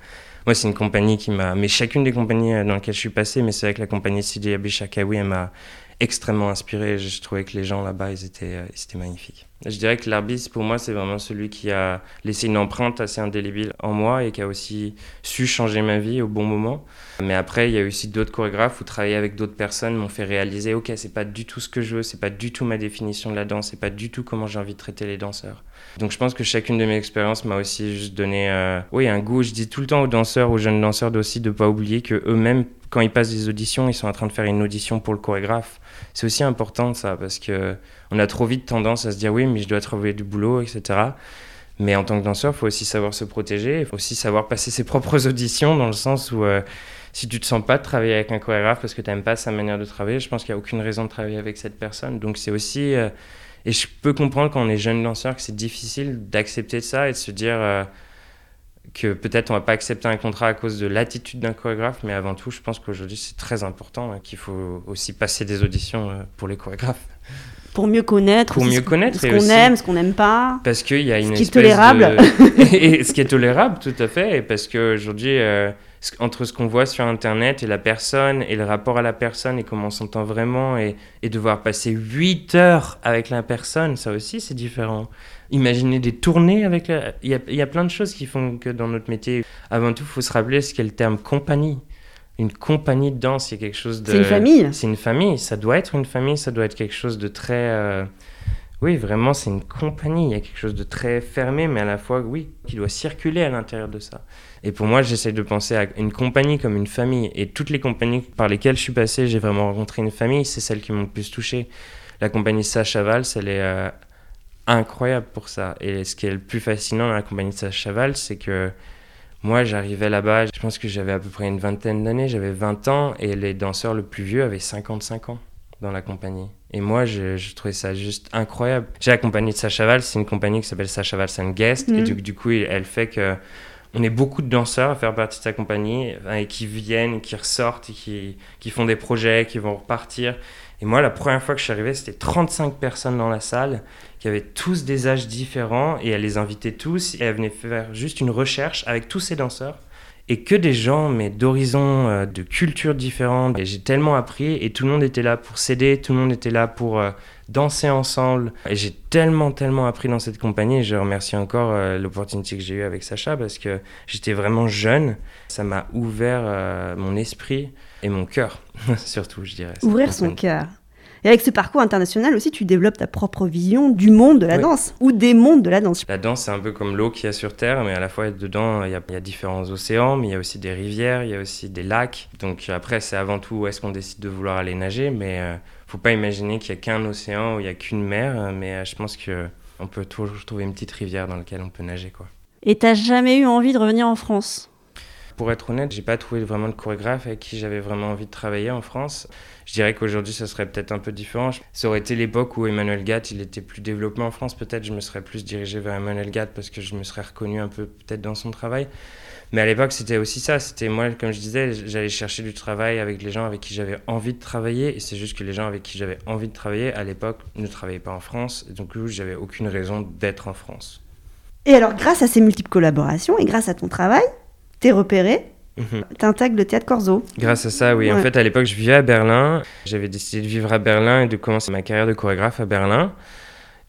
Moi, c'est une compagnie qui m'a. Mais chacune des compagnies euh, dans lesquelles je suis passé, mais c'est avec la compagnie CJ Abishakawi, elle m'a extrêmement inspiré. Je trouvais que les gens là-bas, ils étaient, euh, ils étaient magnifiques. Je dirais que l'arbis, pour moi, c'est vraiment celui qui a laissé une empreinte assez indélébile en moi et qui a aussi su changer ma vie au bon moment. Mais après, il y a aussi d'autres chorégraphes où travailler avec d'autres personnes m'ont fait réaliser, ok, c'est pas du tout ce que je veux, c'est pas du tout ma définition de la danse, c'est pas du tout comment j'ai envie de traiter les danseurs. Donc je pense que chacune de mes expériences m'a aussi donné, euh, oui, un goût. Je dis tout le temps aux danseurs, aux jeunes danseurs aussi de pas oublier que eux-mêmes, quand ils passent des auditions, ils sont en train de faire une audition pour le chorégraphe. C'est aussi important ça parce que on a trop vite tendance à se dire oui, mais je dois trouver du boulot, etc. Mais en tant que danseur, il faut aussi savoir se protéger, il faut aussi savoir passer ses propres auditions dans le sens où euh, si tu te sens pas travailler avec un chorégraphe parce que tu n'aimes pas sa manière de travailler, je pense qu'il n'y a aucune raison de travailler avec cette personne. Donc c'est aussi... Euh, et je peux comprendre quand on est jeune danseur que c'est difficile d'accepter ça et de se dire euh, que peut-être on va pas accepter un contrat à cause de l'attitude d'un chorégraphe, mais avant tout, je pense qu'aujourd'hui c'est très important hein, qu'il faut aussi passer des auditions pour les chorégraphes pour mieux connaître, pour mieux connaître ce qu'on aime, ce qu'on n'aime pas. Parce qu'il y a une ce qui est tolérable. et, ce qui est tolérable, tout à fait. Et parce qu'aujourd'hui, euh, entre ce qu'on voit sur Internet et la personne, et le rapport à la personne, et comment on s'entend vraiment, et, et, devoir passer 8 heures avec la personne, ça aussi, c'est différent. Imaginez des tournées avec la... Il y, a, il y a plein de choses qui font que dans notre métier, avant tout, il faut se rappeler ce qu'est le terme compagnie une compagnie de danse, il y a quelque chose de... C'est une famille. C'est une famille, ça doit être une famille, ça doit être quelque chose de très... Euh, oui, vraiment, c'est une compagnie, il y a quelque chose de très fermé, mais à la fois, oui, qui doit circuler à l'intérieur de ça. Et pour moi, j'essaie de penser à une compagnie comme une famille, et toutes les compagnies par lesquelles je suis passé, j'ai vraiment rencontré une famille, c'est celle qui m'ont le plus touché. La compagnie Sacha Valls, elle est euh, incroyable pour ça. Et ce qui est le plus fascinant dans la compagnie Sacha Valls, c'est que moi, j'arrivais là-bas, je pense que j'avais à peu près une vingtaine d'années, j'avais 20 ans, et les danseurs le plus vieux avaient 55 ans dans la compagnie. Et moi, je, trouvais ça juste incroyable. J'ai la compagnie de Sacha Valls, c'est une compagnie qui s'appelle Sacha Valls and Guest, et mhm. du, coup, elle fait que on est beaucoup de danseurs à faire partie de sa compagnie, et qui viennent, qui ressortent, qui, qui font des projets, qui vont repartir. Et moi, la première fois que je suis arrivé, c'était 35 personnes dans la salle qui avaient tous des âges différents et elle les invitait tous et elle venait faire juste une recherche avec tous ces danseurs et que des gens mais d'horizons, euh, de cultures différentes. Et j'ai tellement appris et tout le monde était là pour s'aider, tout le monde était là pour euh, danser ensemble. Et j'ai tellement, tellement appris dans cette compagnie et je remercie encore euh, l'opportunité que j'ai eue avec Sacha parce que j'étais vraiment jeune. Ça m'a ouvert mon esprit et mon cœur, surtout, je dirais. Ouvrir son cœur. Et avec ce parcours international aussi, tu développes ta propre vision du monde de la danse ou des mondes de la danse. La danse, c'est un peu comme l'eau qu'il y a sur Terre, mais à la fois dedans, il y, a, il y, a, différents océans, mais il y a aussi des rivières, il y a aussi des lacs. Donc après, c'est avant tout où est-ce qu'on décide de vouloir aller nager, mais euh, faut pas imaginer qu'il y a qu'un océan ou il y a qu'une mer, mais euh, je pense que on peut toujours trouver une petite rivière dans laquelle on peut nager, quoi. Et t'as jamais eu envie de revenir en France? Pour être honnête, j'ai pas trouvé vraiment de chorégraphe avec qui j'avais vraiment envie de travailler en France. Je dirais qu'aujourd'hui, ça serait peut-être un peu différent. Ça aurait été l'époque où Emmanuel Gatt, il était plus développé en France. Peut-être je me serais plus dirigé vers Emmanuel Gatt parce que je me serais reconnu un peu peut-être dans son travail. Mais à l'époque, c'était aussi ça. C'était moi, comme je disais, j'allais chercher du travail avec les gens avec qui j'avais envie de travailler. Et c'est juste que les gens avec qui j'avais envie de travailler, à l'époque, ne travaillaient pas en France. Et donc, j'avais aucune raison d'être en France. Et alors, grâce à ces multiples collaborations et grâce à ton travail, t'es repéré, mhm. T'intègres le théâtre Corzo. Grâce à ça, oui. En fait, à l'époque, je vivais à Berlin. J'avais décidé de vivre à Berlin et de commencer ma carrière de chorégraphe à Berlin.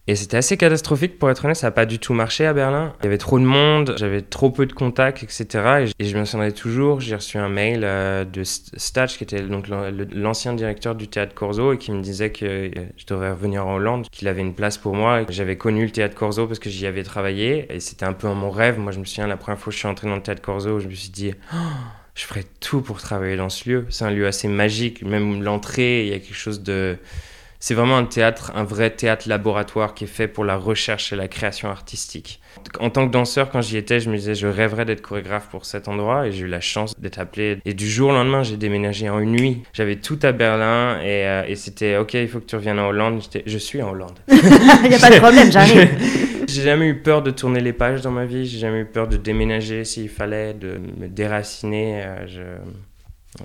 Et c'était assez catastrophique, pour être honnête, ça n'a pas du tout marché à Berlin. Il y avait trop de monde, j'avais trop peu de contacts, etc. Et je me souviendrai toujours, j'ai reçu un mail euh, de Stach, qui était donc l'ancien directeur du théâtre Corzo, et qui me disait que euh, je devrais revenir en Hollande, qu'il avait une place pour moi. J'avais connu le théâtre Corzo parce que j'y avais travaillé, et c'était un peu mon rêve. Moi, je me souviens, la première fois que je suis entré dans le théâtre Corzo, je me suis dit... Oh, je ferais tout pour travailler dans ce lieu. C'est un lieu assez magique, même l'entrée, il y a quelque chose de C'est vraiment un théâtre, un vrai théâtre laboratoire qui est fait pour la recherche et la création artistique. En tant que danseur, quand j'y étais, je me disais, je rêverais d'être chorégraphe pour cet endroit et j'ai eu la chance d'être appelé. Et du jour au lendemain, j'ai déménagé en une nuit. J'avais tout à Berlin et, euh, et c'était, ok, il faut que tu reviennes en Hollande. Je suis en Hollande. Il n'y a pas de problème, j'arrive. J'ai jamais eu peur de tourner les pages dans ma vie, j'ai jamais eu peur de déménager s'il fallait, de me déraciner. Euh, je...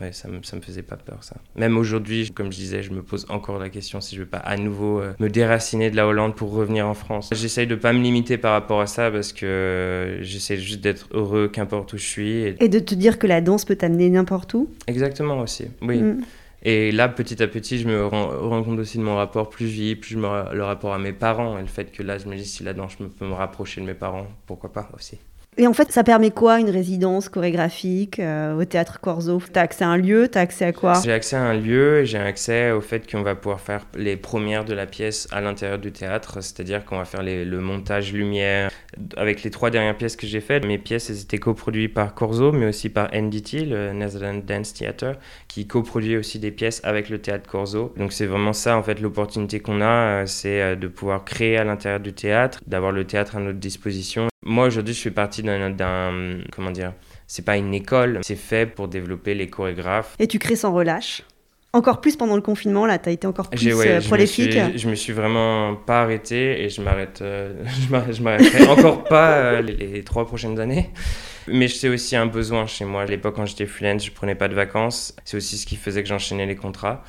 Ouais, ça me, ça me faisait pas peur, ça. Même aujourd'hui, comme je disais, je me pose encore la question si je veux pas à nouveau euh, me déraciner de la Hollande pour revenir en France. J'essaye de pas me limiter par rapport à ça parce que euh, j'essaie juste d'être heureux qu'importe où je suis. Et... Et de te dire que la danse peut t'amener n'importe où? Exactement aussi, oui. Mm. Et là, petit à petit, je me rends, rends compte aussi de mon rapport plus vie, plus je me- le rapport à mes parents et le fait que là, je me dis si la danse je me- peux me rapprocher de mes parents, pourquoi pas aussi. Et en fait, ça permet quoi une résidence chorégraphique euh, au théâtre Corso? T'as accès à un lieu? T'as accès à quoi? J'ai accès à un lieu et j'ai accès au fait qu'on va pouvoir faire les premières de la pièce à l'intérieur du théâtre, c'est-à-dire qu'on va faire le montage lumière. Avec les trois dernières pièces que j'ai faites, mes pièces étaient coproduites par Corso, mais aussi par NDT, le Netherlands Dance Theatre, qui coproduit aussi des pièces avec le théâtre Corso. Donc c'est vraiment ça, en fait, l'opportunité qu'on a, euh, c'est euh, de pouvoir créer à l'intérieur du théâtre, d'avoir le théâtre à notre disposition. Moi, aujourd'hui, je fais partie d'un... Comment dire C'est pas une école, c'est fait pour développer les chorégraphes. Et tu crées sans relâche Encore plus pendant le confinement, là, t'as été encore plus ouais, euh, je, me prolifique. suis, je me suis vraiment pas arrêté et je m'arrête, euh, je m'arrête- je m'arrêterai encore pas euh, les, les trois prochaines années. Mais c'est aussi un besoin chez moi. À l'époque, quand j'étais freelance, je prenais pas de vacances. C'est aussi ce qui faisait que j'enchaînais les contrats.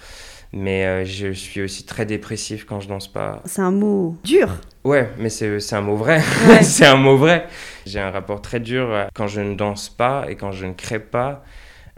Mais euh, je suis aussi très dépressif quand je danse pas. C'est un mot dur. Ouais, mais c'est un mot vrai. Ouais. c'est un mot vrai. J'ai un rapport très dur euh, quand je ne danse pas et quand je ne crée pas.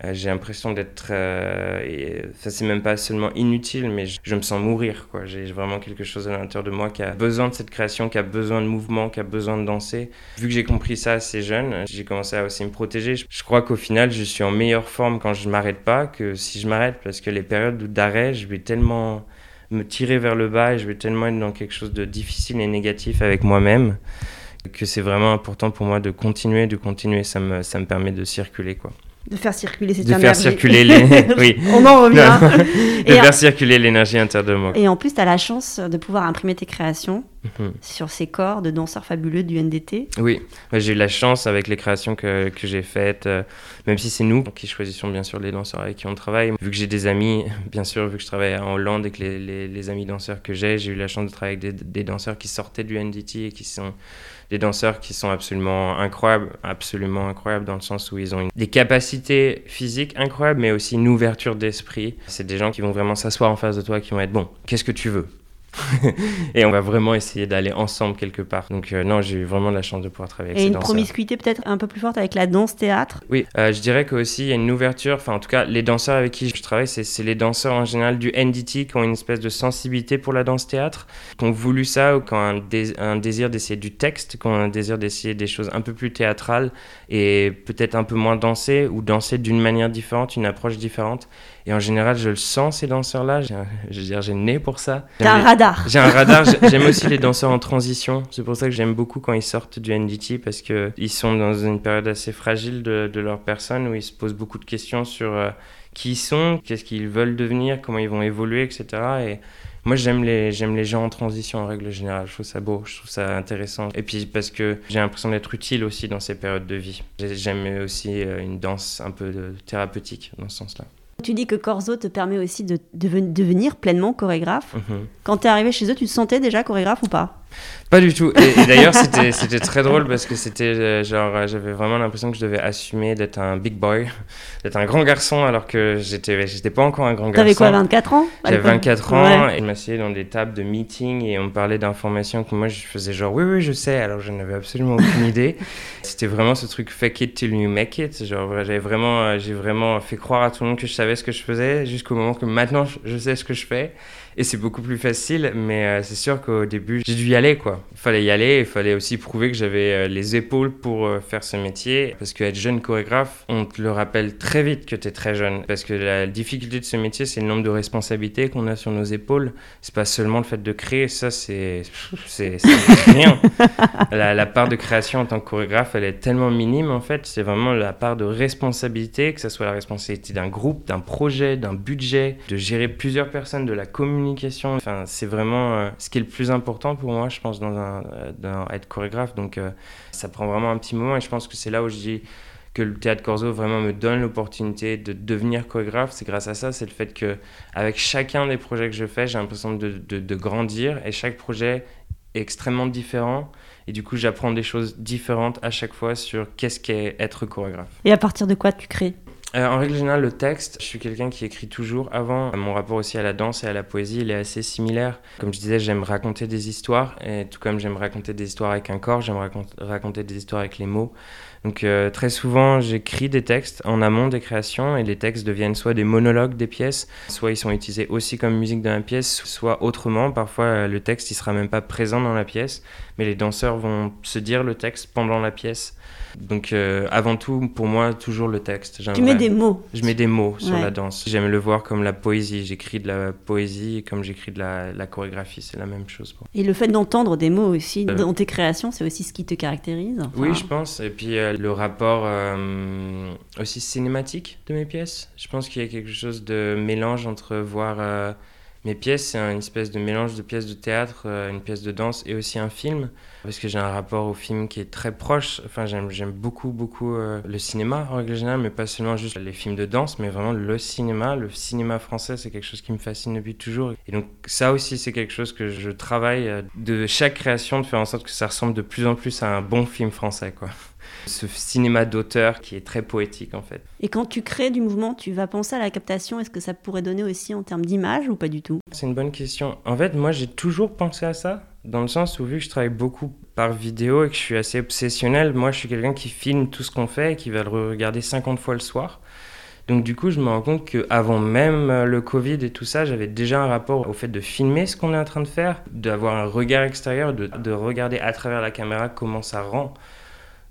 Euh, j'ai l'impression d'être. euh, ça, c'est même pas seulement inutile, mais je, je me sens mourir. quoi. J'ai vraiment quelque chose à l'intérieur de moi qui a besoin de cette création, qui a besoin de mouvement, qui a besoin de danser. Vu que j'ai compris ça assez jeune, j'ai commencé à aussi me protéger. Je, je crois qu'au final, je suis en meilleure forme quand je m'arrête pas que si je m'arrête, parce que les périodes d'arrêt, je vais tellement me tirer vers le bas et je vais tellement être dans quelque chose de difficile et négatif avec moi-même que c'est vraiment important pour moi de continuer, de continuer. Ça me, ça me permet de circuler, quoi. De faire circuler cette De faire énergie. circuler les... oui. On en revient. de Et, faire circuler l'énergie intérieure de moi. et en plus, tu as la chance de pouvoir imprimer tes créations Mhm. sur ces corps de danseurs fabuleux du NDT. Oui, j'ai eu la chance avec les créations que, que j'ai faites, euh, même si c'est nous qui choisissons bien sûr les danseurs avec qui on travaille. Vu que j'ai des amis, bien sûr, vu que je travaille en Hollande et que les, les, les amis danseurs que j'ai, j'ai eu la chance de travailler avec des, des danseurs qui sortaient du NDT et qui sont des danseurs qui sont absolument incroyables, absolument incroyables dans le sens où ils ont une- des capacités physiques incroyables, mais aussi une ouverture d'esprit. C'est des gens qui vont vraiment s'asseoir en face de toi, qui vont être bon, qu'est-ce que tu veux? et on va vraiment essayer d'aller ensemble quelque part. Donc euh, non, j'ai eu vraiment de la chance de pouvoir travailler avec Et ces une danseurs. promiscuité peut-être un peu plus forte avec la danse-théâtre. Oui, euh, je dirais qu'aussi il y a une ouverture, enfin en tout cas les danseurs avec qui je travaille, c'est les danseurs en général du NDT qui ont une espèce de sensibilité pour la danse-théâtre, qui ont voulu ça ou qui ont un désir d'essayer du texte, qui ont un désir d'essayer des choses un peu plus théâtrales et peut-être un peu moins dansées ou danser d'une manière différente, une approche différente. Et en général, je le sens ces danseurs-là, je veux dire, j'ai le nez pour ça. T'as un radar. j'ai un radar. J'ai- J'aime aussi les danseurs en transition. C'est pour ça que j'aime beaucoup quand ils sortent du NDT parce que ils sont dans une période assez fragile de, de leur personne où ils se posent beaucoup de questions sur euh, qui ils sont, qu'est-ce qu'ils veulent devenir, comment ils vont évoluer, etc. Et moi, j'aime les, j'aime les gens en transition en règle générale. Je trouve ça beau, je trouve ça intéressant. Et puis parce que j'ai l'impression d'être utile aussi dans ces périodes de vie. J'ai- J'aime aussi euh, une danse un peu de- thérapeutique dans ce sens-là. Tu dis que Corso te permet aussi de deven- devenir pleinement chorégraphe. Mhm. Quand t'es arrivé chez eux, tu te sentais déjà chorégraphe ou pas? Pas du tout. Et, et d'ailleurs, c'était très drôle parce que c'était euh, genre, euh, j'avais vraiment l'impression que je devais assumer d'être un big boy, d'être un grand garçon alors que j'étais j'étais pas encore un grand garçon. T'avais quoi, 24 ans J'avais l'époque 24 ans Ouais. et je m'asseyais dans des tables de meeting et on me parlait d'informations que moi je faisais genre oui oui je sais alors je n'avais absolument aucune idée. C'était vraiment ce truc fake it till you make it. Genre j'avais vraiment euh, j'ai vraiment fait croire à tout le monde que je savais ce que je faisais jusqu'au moment que maintenant je sais ce que je fais et c'est beaucoup plus facile mais euh, c'est sûr qu'au début j'ai dû y aller quoi. Il fallait y aller, il fallait aussi prouver que j'avais euh, les épaules pour euh, faire ce métier parce qu'être jeune chorégraphe, on te le rappelle très vite que tu es très jeune parce que la difficulté de ce métier c'est le nombre de responsabilités qu'on a sur nos épaules. C'est pas seulement le fait de créer, ça c'est rien. La, la part de création en tant que chorégraphe, elle est tellement minime en fait, c'est vraiment la part de responsabilité, que ce soit la responsabilité d'un groupe, d'un projet, d'un budget, de gérer plusieurs personnes, de la communication communication. Enfin, c'est vraiment euh, ce qui est le plus important pour moi, je pense, dans, un, dans être chorégraphe. Donc, ça prend vraiment un petit moment et je pense que c'est là où je dis que le théâtre Corso vraiment me donne l'opportunité de devenir chorégraphe, c'est grâce à ça, c'est le fait que avec chacun des projets que je fais, j'ai l'impression de, de, de, grandir et chaque projet est extrêmement différent et du coup j'apprends des choses différentes à chaque fois sur qu'est-ce qu'est être chorégraphe. Et à partir de quoi tu crées? Euh, en règle générale, le texte, je suis quelqu'un qui écrit toujours avant. Mon rapport aussi à la danse et à la poésie, il est assez similaire. Comme je disais, j'aime raconter des histoires, et tout comme j'aime raconter des histoires avec un corps, j'aime raconter des histoires avec les mots. Donc euh, très souvent, j'écris des textes en amont des créations et les textes deviennent soit des monologues des pièces, soit ils sont utilisés aussi comme musique dans la pièce, soit autrement. Parfois, euh, le texte, il sera même pas présent dans la pièce, mais les danseurs vont se dire le texte pendant la pièce. Donc euh, avant tout, pour moi, toujours le texte. Tu mets des mots. Je mets des mots sur la danse. J'aime le voir comme la poésie. J'écris de la poésie comme j'écris de la, chorégraphie. C'est la même chose. Et le fait d'entendre des mots aussi dans tes créations, c'est aussi ce qui te caractérise Oui, je pense. Et puis le rapport euh, aussi cinématique de mes pièces. Je pense qu'il y a quelque chose de mélange entre voir euh, mes pièces, c'est une espèce de mélange de pièces de théâtre, euh, une pièce de danse et aussi un film, parce que j'ai un rapport au film qui est très proche. Enfin, j'aime beaucoup, beaucoup le cinéma en règle générale, mais pas seulement juste les films de danse, mais vraiment le cinéma. Le cinéma français, c'est quelque chose qui me fascine depuis toujours. Et donc, ça aussi, c'est quelque chose que je travaille de chaque création, de faire en sorte que ça ressemble de plus en plus à un bon film français, quoi ce cinéma d'auteur qui est très poétique en fait. Et quand tu crées du mouvement, tu vas penser à la captation, est-ce que ça pourrait donner aussi en termes d'image ou pas du tout? C'est une bonne question. En fait, moi j'ai toujours pensé à ça, dans le sens où vu que je travaille beaucoup par vidéo et que je suis assez obsessionnel, moi je suis quelqu'un qui filme tout ce qu'on fait et qui va le regarder 50 fois le soir. Donc du coup, je me rends compte qu'avant même le Covid et tout ça, j'avais déjà un rapport au fait de filmer ce qu'on est en train de faire, d'avoir un regard extérieur, de, de, regarder à travers la caméra comment ça rend.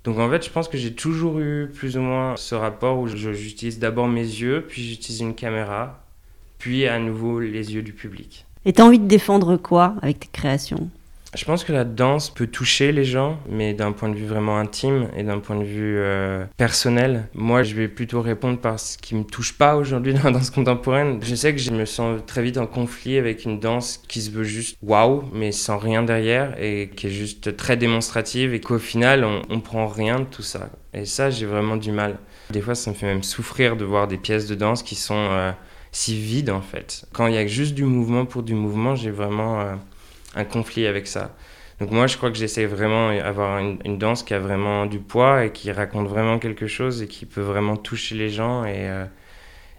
Donc en fait, je pense que j'ai toujours eu plus ou moins ce rapport où j'utilise d'abord mes yeux, puis j'utilise une caméra, puis à nouveau les yeux du public. Et tu as envie de défendre quoi avec tes créations? Je pense que la danse peut toucher les gens, mais d'un point de vue vraiment intime et d'un point de vue euh, personnel. Moi, je vais plutôt répondre par ce qui me touche pas aujourd'hui dans la danse contemporaine. Je sais que je me sens très vite en conflit avec une danse qui se veut juste waouh, mais sans rien derrière et qui est juste très démonstrative et qu'au final, on, on prend rien de tout ça. Et ça, j'ai vraiment du mal. Des fois, ça me fait même souffrir de voir des pièces de danse qui sont euh, si vides en fait. Quand il y a juste du mouvement pour du mouvement, j'ai vraiment euh, un conflit avec ça. Donc moi, je crois que j'essaie vraiment d'avoir une, danse qui a vraiment du poids et qui raconte vraiment quelque chose et qui peut vraiment toucher les gens et, euh,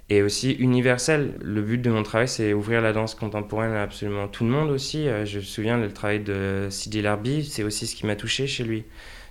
et aussi universel. Le but de mon travail, c'est ouvrir la danse contemporaine à absolument tout le monde aussi. Euh, je me souviens le travail de Sidi Larbi, c'est aussi ce qui m'a touché chez lui.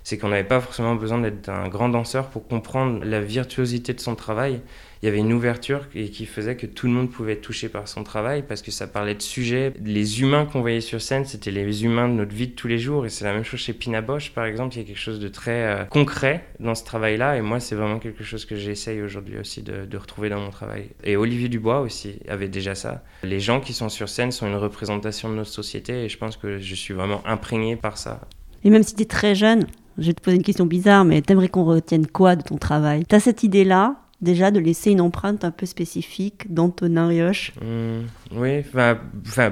C'est qu'on n'avait pas forcément besoin d'être un grand danseur pour comprendre la virtuosité de son travail il y avait une ouverture qui faisait que tout le monde pouvait être touché par son travail parce que ça parlait de sujets. Les humains qu'on voyait sur scène, c'était les humains de notre vie de tous les jours. Et c'est la même chose chez Pina Bosch, par exemple. Il y a quelque chose de très euh, concret dans ce travail-là. Et moi, c'est vraiment quelque chose que j'essaye aujourd'hui aussi de, de, retrouver dans mon travail. Et Olivier Dubois aussi avait déjà ça. Les gens qui sont sur scène sont une représentation de notre société. Et je pense que je suis vraiment imprégné par ça. Et même si tu es très jeune, je vais te poser une question bizarre, mais t'aimerais qu'on retienne quoi de ton travail? Tu as cette idée-là déjà de laisser une empreinte un peu spécifique d'Antonin Rioche mmh, Oui,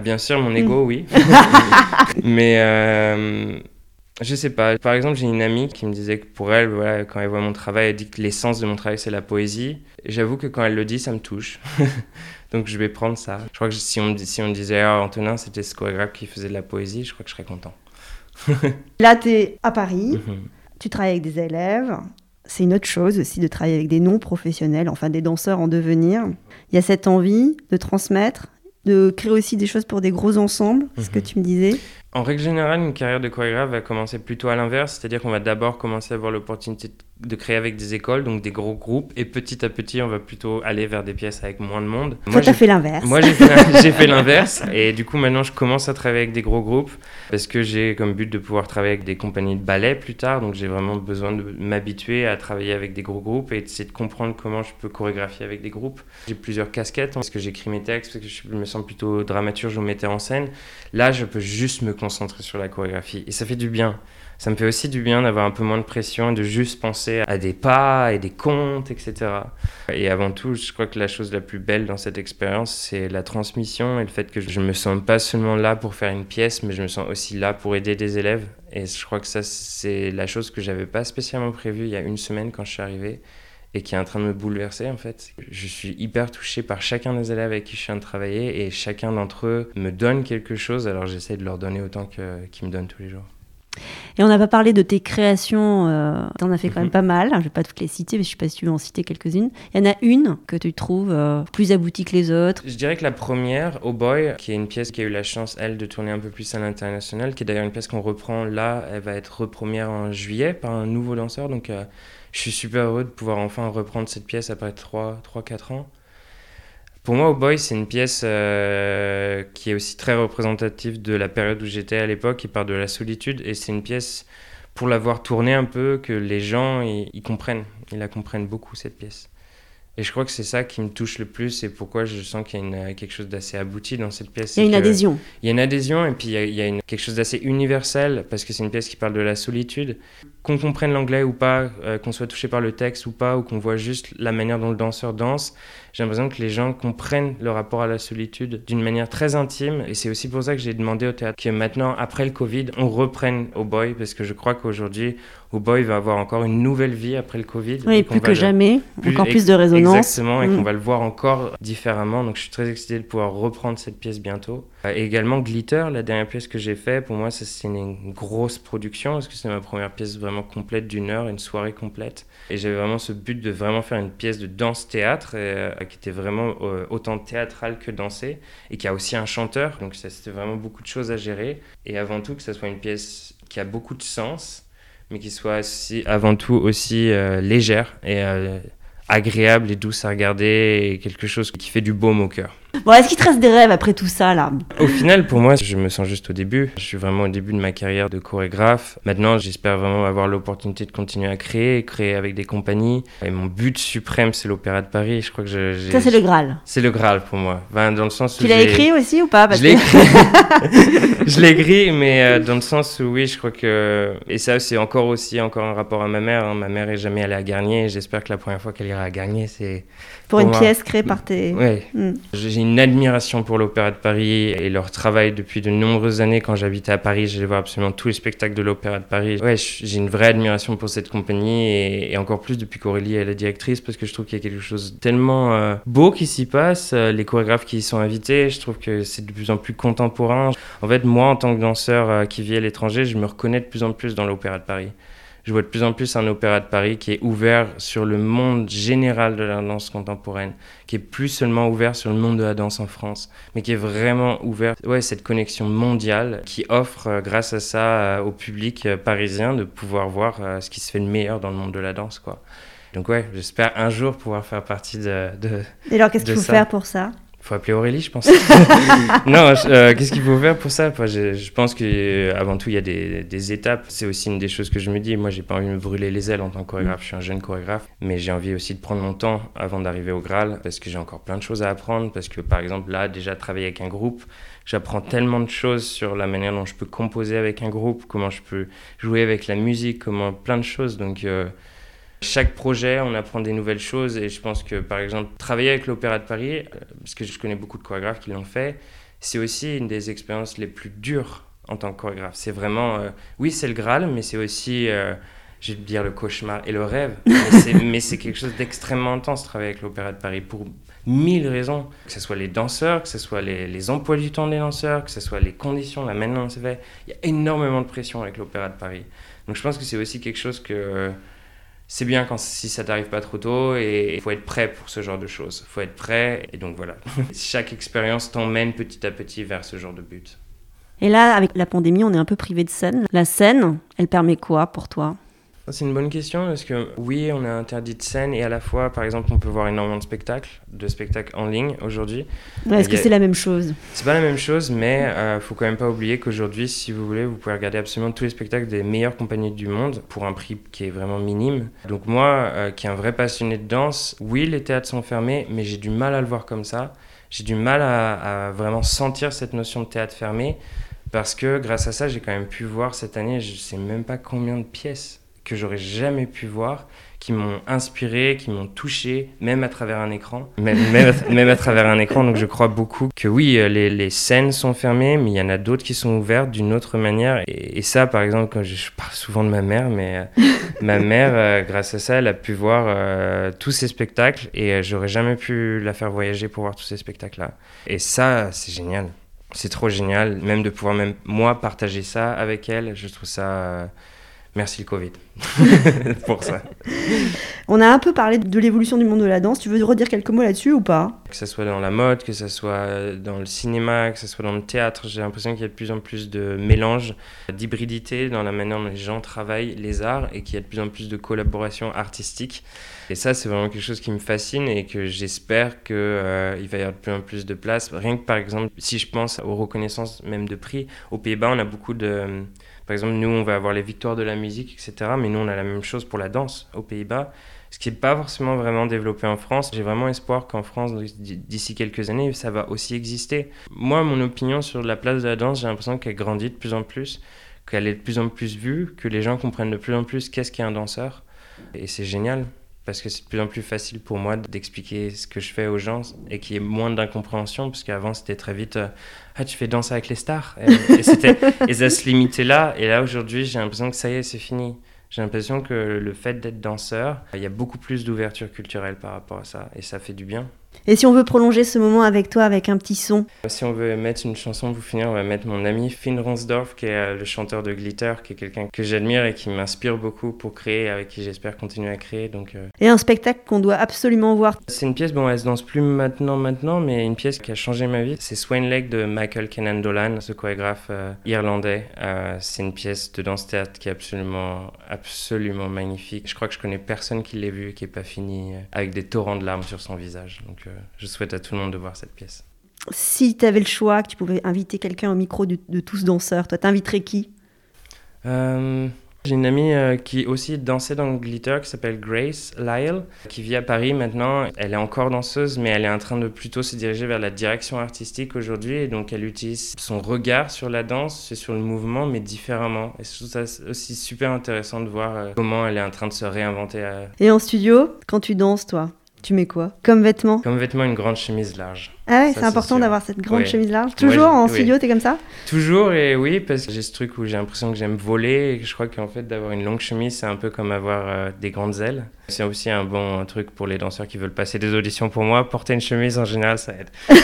bien sûr, mon ego, mmh. oui. Mais euh, je sais pas. Par exemple, j'ai une amie qui me disait que pour elle, voilà, quand elle voit mon travail, elle dit que l'essence de mon travail, c'est la poésie. J'avoue que quand elle le dit, ça me touche. Donc je vais prendre ça. Je crois que si on, si on disait ah, Antonin, c'était ce chorégraphe qui faisait de la poésie, je crois que je serais content. Là, tu es à Paris, mmh. tu travailles avec des élèves, c'est une autre chose aussi de travailler avec des non-professionnels, enfin des danseurs en devenir. Il y a cette envie de transmettre, de créer aussi des choses pour des gros ensembles, ce que mhm. tu me disais. En règle générale, une carrière de chorégraphe va commencer plutôt à l'inverse, c'est-à-dire qu'on va d'abord commencer à avoir l'opportunité de créer avec des écoles, donc des gros groupes, et petit à petit, on va plutôt aller vers des pièces avec moins de monde. Toi, tu as fait l'inverse. Moi, j'ai fait, fait l'inverse, et du coup, maintenant, je commence à travailler avec des gros groupes, parce que j'ai comme but de pouvoir travailler avec des compagnies de ballet plus tard, donc j'ai vraiment besoin de m'habituer à travailler avec des gros groupes et d'essayer de comprendre comment je peux chorégraphier avec des groupes. J'ai plusieurs casquettes, parce que j'écris mes textes, parce que je me sens plutôt dramaturge ou metteur en scène. Là, je peux juste me concentrer sur la chorégraphie. Et ça fait du bien. Ça me fait aussi du bien d'avoir un peu moins de pression et de juste penser à des pas et des contes, etc. Et avant tout, je crois que la chose la plus belle dans cette expérience, c'est la transmission et le fait que je me sens pas seulement là pour faire une pièce, mais je me sens aussi là pour aider des élèves. Et je crois que ça, c'est la chose que j'avais pas spécialement prévue il y a une semaine quand je suis arrivé et qui est en train de me bouleverser en fait. Je suis hyper touché par chacun des élèves avec qui je suis en train de travailler et chacun d'entre eux me donne quelque chose, alors j'essaie de leur donner autant qu'ils me donnent tous les jours. Et on n'a pas parlé de tes créations, euh, tu en as fait quand même mhm. pas mal, je ne vais pas toutes les citer, mais je ne sais pas si tu veux en citer quelques-unes. Il y en a une que tu trouves euh, plus aboutie que les autres Je dirais que la première, Oh Boy, qui est une pièce qui a eu la chance, elle, de tourner un peu plus à l'international, qui est d'ailleurs une pièce qu'on reprend là, elle va être repremière en juillet par un nouveau danseur, donc euh, je suis super heureux de pouvoir enfin reprendre cette pièce après 3-4 ans. Pour moi, Oh Boy, c'est une pièce euh, qui est aussi très représentative de la période où j'étais à l'époque, qui part de la solitude. Et c'est une pièce, pour l'avoir tournée un peu, que les gens, ils comprennent. Ils la comprennent beaucoup, cette pièce. Et je crois que c'est ça qui me touche le plus et pourquoi je sens qu'il y a quelque chose d'assez abouti dans cette pièce. Il y a une adhésion. Il y a une adhésion et puis il y a, une, quelque chose d'assez universel parce que c'est une pièce qui parle de la solitude. Qu'on comprenne l'anglais ou pas, euh, qu'on soit touché par le texte ou pas, ou qu'on voit juste la manière dont le danseur danse, j'ai l'impression que les gens comprennent le rapport à la solitude d'une manière très intime. Et c'est aussi pour ça que j'ai demandé au théâtre que maintenant, après le Covid, on reprenne au boy parce que je crois qu'aujourd'hui, au boy va avoir encore une nouvelle vie après le Covid. Oui, plus que jamais, encore plus de résonance. Exactement, et qu'on mm. va le voir encore différemment. Donc je suis très excité de pouvoir reprendre cette pièce bientôt. Euh, et également Glitter, la dernière pièce que j'ai faite, pour moi, c'est une grosse production parce que c'est ma première pièce vraiment complète d'une heure, une soirée complète. Et j'avais vraiment ce but de vraiment faire une pièce de danse-théâtre euh, qui était vraiment euh, autant théâtrale que dansée et qui a aussi un chanteur. Donc c'était vraiment beaucoup de choses à gérer. Et avant tout, que ce soit une pièce qui a beaucoup de sens mais qui soit aussi, avant tout aussi légère et agréable et douce à regarder et quelque chose qui fait du baume au cœur. Bon, est-ce qu'il te reste des rêves après tout ça, là? Au final, pour moi, je me sens juste au début. Je suis vraiment au début de ma carrière de chorégraphe. Maintenant, j'espère vraiment avoir l'opportunité de continuer à créer, créer avec des compagnies. Et mon but suprême, c'est l'Opéra de Paris. Je crois que je, Ça, c'est le Graal. C'est le Graal pour moi. dans le sens où tu l'as écrit aussi ou pas? Je l'ai écrit. je l'ai écrit, mais euh, dans le sens où, oui, je crois que... Et ça, c'est encore aussi encore un rapport à ma mère. Hein. Ma mère est jamais allée à Garnier. J'espère que la première fois qu'elle ira à Garnier, c'est... Pour, une pièce créée par tes... Oui. Hmm une admiration pour l'Opéra de Paris et leur travail depuis de nombreuses années. Quand j'habitais à Paris, j'allais voir absolument tous les spectacles de l'Opéra de Paris. Ouais, j'ai une vraie admiration pour cette compagnie et, encore plus depuis qu'Aurélie est la directrice parce que je trouve qu'il y a quelque chose tellement euh, beau qui s'y passe. Euh, les chorégraphes qui y sont invités, je trouve que c'est de plus en plus contemporain. En fait, moi, en tant que danseur euh, qui vit à l'étranger, je me reconnais de plus en plus dans l'Opéra de Paris je vois de plus en plus un opéra de Paris qui est ouvert sur le monde général de la danse contemporaine, qui est plus seulement ouvert sur le monde de la danse en France, mais qui est vraiment ouvert, ouais, cette connexion mondiale qui offre, euh, grâce à ça, euh, au public euh, parisien de pouvoir voir ce qui se fait de meilleur dans le monde de la danse, quoi. Donc ouais, j'espère un jour pouvoir faire partie de. de Et alors, qu'est-ce qu'il faut faire pour ça? Faut appeler Aurélie, je pense. non, euh, qu'est-ce qu'il faut faire pour ça? Je, je, pense qu'avant tout, il y a des, des étapes. C'est aussi une des choses que je me dis. Moi, j'ai pas envie de me brûler les ailes en tant que chorégraphe. Je suis un jeune chorégraphe, mais j'ai envie aussi de prendre mon temps avant d'arriver au Graal parce que j'ai encore plein de choses à apprendre. Parce que, par exemple, là, déjà travailler avec un groupe, j'apprends tellement de choses sur la manière dont je peux composer avec un groupe, comment je peux jouer avec la musique, comment plein de choses. Donc, euh, chaque projet, on apprend des nouvelles choses et je pense que par exemple, travailler avec l'Opéra de Paris, euh, parce que je connais beaucoup de chorégraphes qui l'ont fait, c'est aussi une des expériences les plus dures en tant que chorégraphe. C'est vraiment, euh, oui, c'est le Graal, mais c'est aussi, euh, je vais dire le cauchemar et le rêve, mais c'est quelque chose d'extrêmement intense travailler avec l'Opéra de Paris pour mille raisons, que ce soit les danseurs, que ce soit les, les emplois du temps des danseurs, que ce soit les conditions, la fait. Il y a énormément de pression avec l'Opéra de Paris. Donc je pense que c'est aussi quelque chose que c'est bien quand si ça t'arrive pas trop tôt et il faut être prêt pour ce genre de choses. Il faut être prêt et donc voilà. Chaque expérience t'emmène petit à petit vers ce genre de but. Et là, avec la pandémie, on est un peu privé de scène. La scène, elle permet quoi pour toi? C'est une bonne question parce que oui, on est interdit de scène et à la fois, par exemple, on peut voir énormément de spectacles, de spectacles en ligne aujourd'hui. Est-ce que c'est la même chose? C'est pas la même chose, mais il euh, faut quand même pas oublier qu'aujourd'hui, si vous voulez, vous pouvez regarder absolument tous les spectacles des meilleures compagnies du monde pour un prix qui est vraiment minime. Donc moi, euh, qui est un vrai passionné de danse, oui, les théâtres sont fermés, mais j'ai du mal à le voir comme ça. J'ai du mal à, à vraiment sentir cette notion de théâtre fermé parce que grâce à ça, j'ai quand même pu voir cette année, je sais même pas combien de pièces que j'aurais jamais pu voir qui m'ont inspiré, qui m'ont touché, même à travers un écran. Même, même, à, travers un écran. Donc je crois beaucoup que oui, euh, les, les scènes sont fermées, mais il y en a d'autres qui sont ouvertes d'une autre manière. Et, ça, par exemple, quand je, parle souvent de ma mère, mais euh, ma mère, euh, grâce à ça, elle a pu voir tous ces spectacles et j'aurais jamais pu la faire voyager pour voir tous ces spectacles-là. Et ça, c'est génial. C'est trop génial, même de pouvoir même moi partager ça avec elle. Je trouve ça Merci le Covid pour ça. On a un peu parlé de l'évolution du monde de la danse. Tu veux redire quelques mots là-dessus ou pas? Que ce soit dans la mode, que ce soit dans le cinéma, que ce soit dans le théâtre, j'ai l'impression qu'il y a de plus en plus de mélange, d'hybridité dans la manière dont les gens travaillent les arts et qu'il y a de plus en plus de collaboration artistique. Et ça, c'est vraiment quelque chose qui me fascine et que j'espère qu'il euh, va y avoir de plus en plus de place. Rien que par exemple, si je pense aux reconnaissances même de prix, aux Pays-Bas, on a beaucoup de par exemple, nous, on va avoir les victoires de la musique, etc. Mais nous, on a la même chose pour la danse aux Pays-Bas, ce qui n'est pas forcément vraiment développé en France. J'ai vraiment espoir qu'en France, d'ici quelques années, ça va aussi exister. Moi, mon opinion sur la place de la danse, j'ai l'impression qu'elle grandit de plus en plus, qu'elle est de plus en plus vue, que les gens comprennent de plus en plus qu'est-ce qu'est un danseur. Et c'est génial parce que c'est de plus en plus facile pour moi d'expliquer ce que je fais aux gens et qu'il y ait moins d'incompréhension, parce qu'avant c'était très vite euh, Ah, tu fais danser avec les stars Et, c'était, et ça se limitait là, et là aujourd'hui j'ai l'impression que ça y est, c'est fini. J'ai l'impression que le fait d'être danseur, il y a beaucoup plus d'ouverture culturelle par rapport à ça, et ça fait du bien. Et si on veut prolonger ce moment avec toi avec un petit son? Si on veut mettre une chanson pour finir, on va mettre mon ami Finn Ronsdorf, qui est euh, le chanteur de Glitter, qui est quelqu'un que j'admire et qui m'inspire beaucoup pour créer, avec qui j'espère continuer à créer. Donc, euh. Et un spectacle qu'on doit absolument voir C'est une pièce, bon, elle se danse plus maintenant, maintenant, mais une pièce qui a changé ma vie. C'est Swain Lake de Michael Kenan Dolan, ce chorégraphe euh, irlandais. c'est une pièce de danse-théâtre qui est absolument, absolument magnifique. Je crois que je connais personne qui l'ait vue qui n'est pas fini avec des torrents de larmes sur son visage. Donc, je souhaite à tout le monde de voir cette pièce. Si tu avais le choix, que tu pouvais inviter quelqu'un au micro de, tous danseurs, toi, t'inviterais qui? Euh, J'ai une amie euh, qui aussi dansait dans le glitter, qui s'appelle Grace Lyle, qui vit à Paris maintenant. Elle est encore danseuse, mais elle est en train de plutôt se diriger vers la direction artistique aujourd'hui. Et donc, elle utilise son regard sur la danse et sur le mouvement, mais différemment. Et je trouve ça aussi super intéressant de voir euh, comment elle est en train de se réinventer. Et en studio, quand tu danses, toi? Tu mets quoi Comme vêtement Comme vêtement, une grande chemise large. Ah ouais, c'est important d'avoir cette grande chemise large. Toujours en studio, t'es comme ça Toujours, et oui, parce que j'ai ce truc où j'ai l'impression que j'aime voler, et je crois qu'en fait, d'avoir une longue chemise, c'est un peu comme avoir euh, des grandes ailes. C'est aussi un bon truc pour les danseurs qui veulent passer des auditions pour moi. Porter une chemise, en général, ça aide.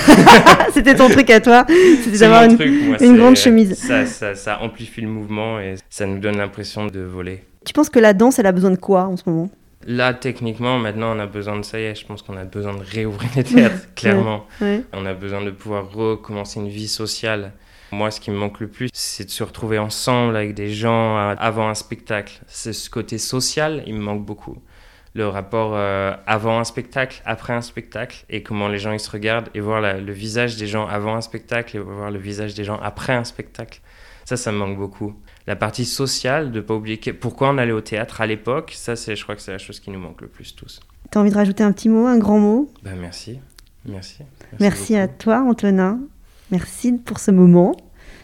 C'était ton truc à toi C'était d'avoir une, une grande chemise. Ça, ça, ça amplifie le mouvement et ça nous donne l'impression de voler. Tu penses que la danse, elle a besoin de quoi en ce moment? Là, techniquement, maintenant, on a besoin de ça y est, je pense qu'on a besoin de réouvrir les théâtres, clairement. On a besoin de pouvoir recommencer une vie sociale. Moi, ce qui me manque le plus, c'est de se retrouver ensemble avec des gens avant un spectacle. C'est ce côté social, il me manque beaucoup. Le rapport euh, avant un spectacle, après un spectacle, et comment les gens ils se regardent, et voir le visage des gens avant un spectacle, et voir le visage des gens après un spectacle. Ça, ça me manque beaucoup la partie sociale, de ne pas oublier pourquoi on allait au théâtre à l'époque, ça c'est, je crois que c'est la chose qui nous manque le plus tous. Tu as envie de rajouter un petit mot, un grand mot? Ben, merci. Merci. Merci, merci à toi Antonin. Merci pour ce moment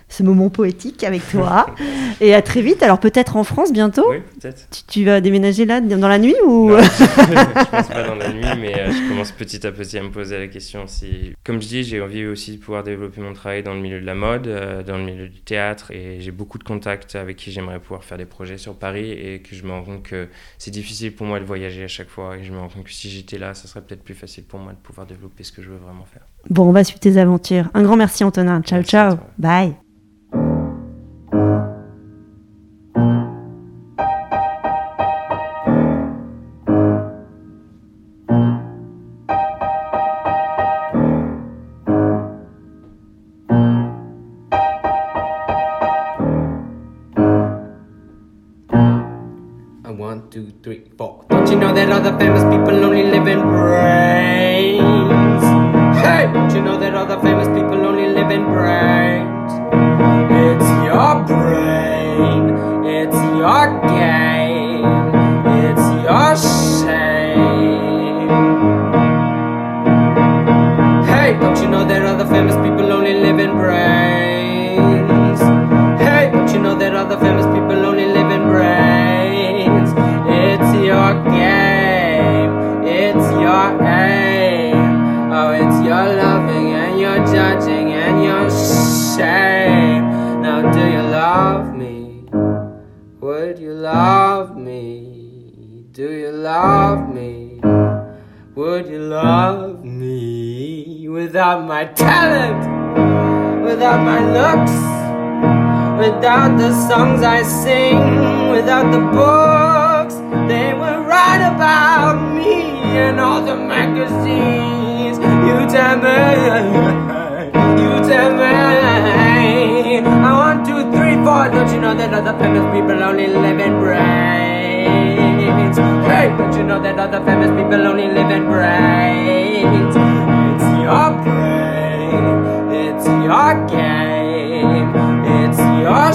ce moment poétique avec toi. et à très vite. Alors peut-être en France bientôt. Oui, peut-être. Tu, vas déménager là dans la nuit ou non, Je pense pas dans la nuit, mais euh, je commence petit à petit à me poser la question si, comme je dis, j'ai envie aussi de pouvoir développer mon travail dans le milieu de la mode, euh, dans le milieu du théâtre, et j'ai beaucoup de contacts avec qui j'aimerais pouvoir faire des projets sur Paris, et que je me rends compte que c'est difficile pour moi de voyager à chaque fois, et je me rends compte que si j'étais là, ça serait peut-être plus facile pour moi de pouvoir développer ce que je veux vraiment faire. Bon, on va suivre tes aventures. Un grand merci Antonin. Ciao, ciao. Bye. your game, it's your shame. Hey, don't you know there are the famous people only live in pray? Without my talent? Without my looks? Without the songs I sing? Without the books? They will write about me and all the magazines. You tell me, you tell me. I want two, three, four. Don't you know that other famous people only live in brains? Hey, don't you know that other famous people only live in brains? Your brain, it's your game, it's your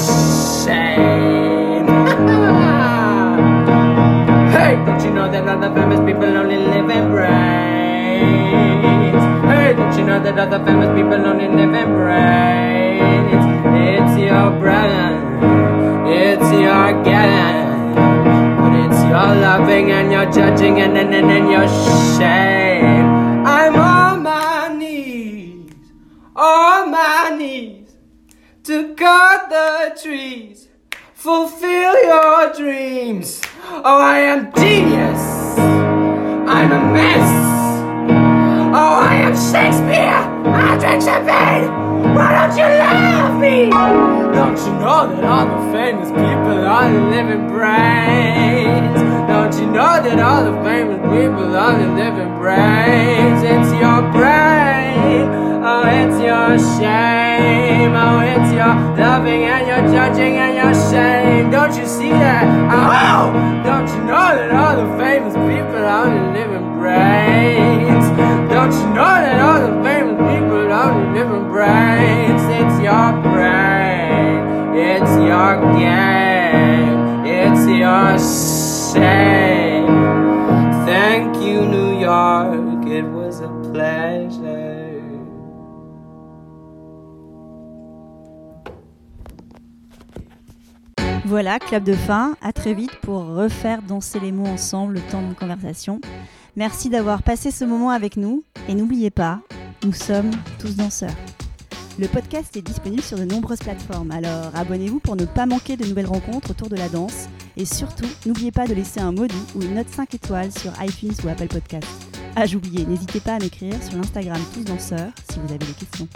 shame. hey, don't you know that other famous people only live in brains? Hey, don't you know that other famous people only live in brains? It's your brain, it's your game, but it's your loving and your judging and and and, and your shame. On my knees to cut the trees, fulfill your dreams. Oh, I am genius. I'm a mess. Oh, I am Shakespeare. I drink champagne. Why don't you love me? Don't you know that all the famous people are live in brains? Don't you know that all the famous people are live in brains? It's your brain. Oh, it's your shame. Oh, it's your loving and your judging and your shame. Don't you see that? Oh, don't you know that all the famous people only live in brains? Don't you know that all the famous people only live in brains? It's your brain. It's your game. It's your shame. Thank you, New York. It was a pleasure. Voilà, clap de fin. À très vite pour refaire danser les mots ensemble le temps d'une conversation. Merci d'avoir passé ce moment avec nous. Et n'oubliez pas, nous sommes tous danseurs. Le podcast est disponible sur de nombreuses plateformes, alors abonnez-vous pour ne pas manquer de nouvelles rencontres autour de la danse. Et surtout, n'oubliez pas de laisser un mot ou une note 5 étoiles sur iTunes ou Apple Podcast. Ah, j'oubliais, n'hésitez pas à m'écrire sur l'Instagram Tous Danseurs si vous avez des questions.